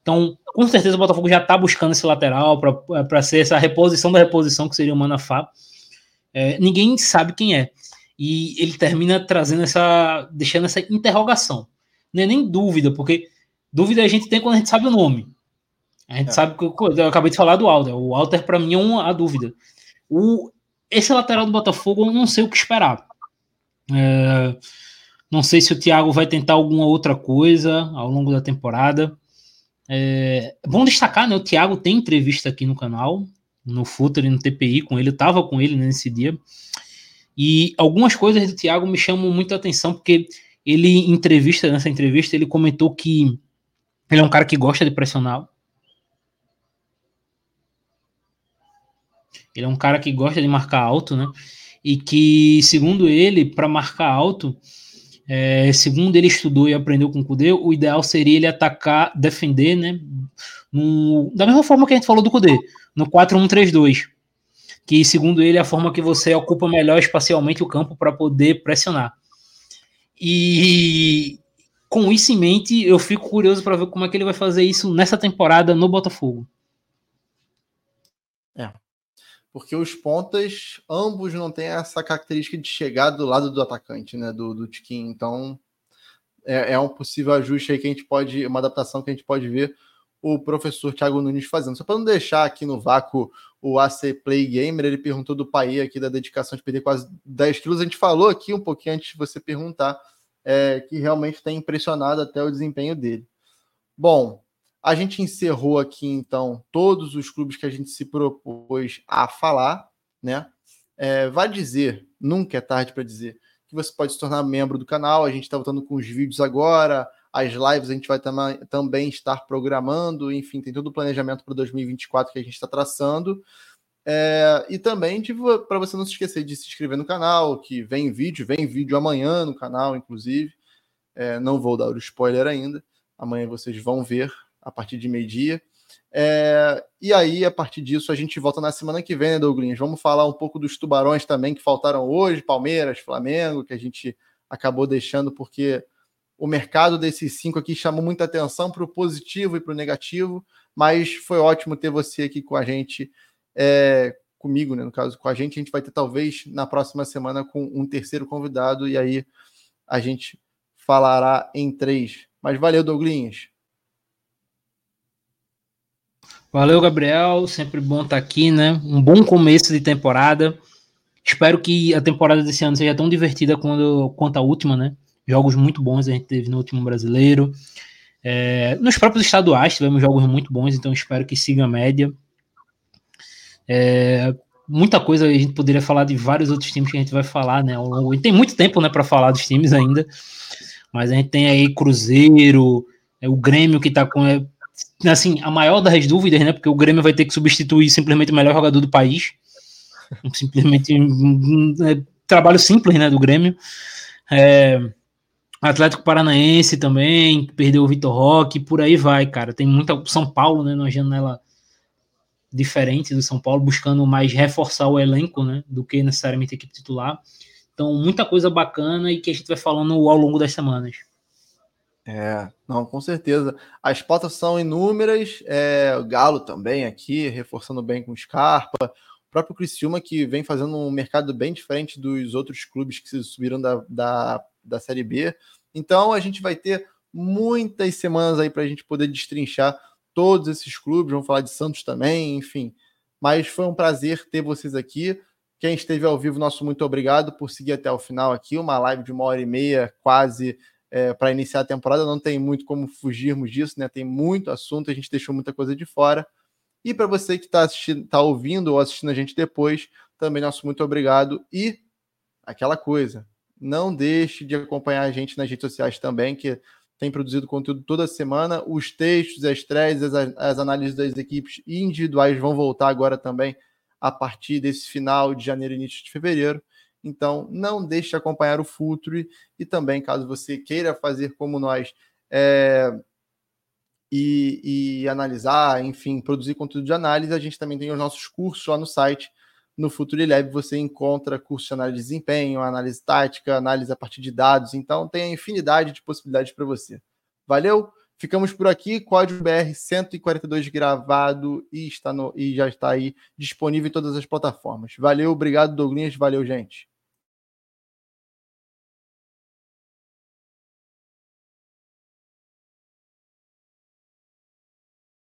Então, com certeza o Botafogo já está buscando esse lateral para ser essa reposição da reposição que seria o Manafá. É, ninguém sabe quem é. E ele termina trazendo essa. deixando essa interrogação. Não é nem dúvida, porque dúvida a gente tem quando a gente sabe o nome. A gente é. sabe que eu acabei de falar do Alder. O Alder, para mim, é uma dúvida. O, esse lateral do Botafogo eu não sei o que esperar. É, não sei se o Thiago vai tentar alguma outra coisa ao longo da temporada. É, bom destacar, né? O Thiago tem entrevista aqui no canal. no Futre, no TPI com ele, eu tava com ele nesse dia. E algumas coisas do Thiago me chamam muita atenção, porque ele, entrevista, nessa entrevista, ele comentou que ele é um cara que gosta de pressionar. Ele é um cara que gosta de marcar alto, né? E que, segundo ele, para marcar alto, é, segundo ele estudou e aprendeu com o Kudê, o ideal seria ele atacar, defender, né? No, da mesma forma que a gente falou do Kudê, no 4-1-3-2. Que, segundo ele, é a forma que você ocupa melhor espacialmente o campo para poder pressionar. E com isso em mente, eu fico curioso para ver como é que ele vai fazer isso nessa temporada no Botafogo. É. Porque os pontas, ambos não têm essa característica de chegar do lado do atacante, né? Do, do Tiquinho. Então, é, é, um possível ajuste aí que a gente pode, uma adaptação que a gente pode ver o professor Thiago Nunes fazendo. Só para não deixar aqui no vácuo o AC Play Gamer, ele perguntou do pai aqui da dedicação de perder quase 10 quilos. A gente falou aqui um pouquinho antes de você perguntar é, que realmente tem impressionado até o desempenho dele. Bom, a gente encerrou aqui então todos os clubes que a gente se propôs a falar, né? É, vai dizer, nunca é tarde para dizer, que você pode se tornar membro do canal. A gente está voltando com os vídeos agora, as lives a gente vai tam também estar programando, enfim, tem todo o planejamento para 2024 que a gente está traçando. É, e também para você não se esquecer de se inscrever no canal, que vem vídeo, vem vídeo amanhã no canal, inclusive. É, não vou dar o spoiler ainda. Amanhã vocês vão ver a partir de meio-dia. É, e aí, a partir disso, a gente volta na semana que vem, né, Douglas? Vamos falar um pouco dos tubarões também que faltaram hoje, Palmeiras, Flamengo, que a gente acabou deixando porque o mercado desses cinco aqui chamou muita atenção para o positivo e para o negativo, mas foi ótimo ter você aqui com a gente é, comigo, né, no caso, com a gente. A gente vai ter talvez na próxima semana com um terceiro convidado e aí a gente falará em três. Mas valeu, Douglinhas. Valeu, Gabriel. Sempre bom estar aqui, né? Um bom começo de temporada. Espero que a temporada desse ano seja tão divertida quanto, a última, né? Jogos muito bons a gente teve no último brasileiro. É, nos próprios estaduais tivemos jogos muito bons, então espero que siga a média. É, muita coisa a gente poderia falar de vários outros times que a gente vai falar, né? Tem muito tempo, né, para falar dos times ainda, mas a gente tem aí Cruzeiro, é, o Grêmio que tá com é, assim a maior das dúvidas, né? Porque o Grêmio vai ter que substituir simplesmente o melhor jogador do país, simplesmente um, é, trabalho simples, né, do Grêmio. É, Atlético Paranaense também, perdeu o Vitor Roque, por aí vai, cara. Tem muita. São Paulo, né, numa janela diferente do São Paulo, buscando mais reforçar o elenco, né, do que necessariamente a equipe titular. Então, muita coisa bacana e que a gente vai falando ao longo das semanas. É, não, com certeza. As pautas são inúmeras, é, o Galo também aqui, reforçando bem com o Scarpa, o próprio Criciúma que vem fazendo um mercado bem diferente dos outros clubes que subiram da, da, da Série B. Então, a gente vai ter muitas semanas aí para a gente poder destrinchar todos esses clubes, vamos falar de Santos também, enfim. Mas foi um prazer ter vocês aqui. Quem esteve ao vivo, nosso muito obrigado por seguir até o final aqui. Uma live de uma hora e meia, quase é, para iniciar a temporada. Não tem muito como fugirmos disso, né? Tem muito assunto, a gente deixou muita coisa de fora. E para você que está tá ouvindo ou assistindo a gente depois, também nosso muito obrigado. E aquela coisa, não deixe de acompanhar a gente nas redes sociais também, que tem produzido conteúdo toda semana. Os textos, as estreias, as, as análises das equipes individuais vão voltar agora também a partir desse final de janeiro e início de fevereiro. Então, não deixe de acompanhar o Futre e também, caso você queira fazer como nós é, e, e, analisar, enfim, produzir conteúdo de análise, a gente também tem os nossos cursos lá no site. No Future Lab você encontra curso de análise de desempenho, análise tática, análise a partir de dados. Então, tem a infinidade de possibilidades para você. Valeu? Ficamos por aqui. Código BR 142 gravado e, está no, e já está aí disponível em todas as plataformas. Valeu, obrigado, Douglas. Valeu, gente.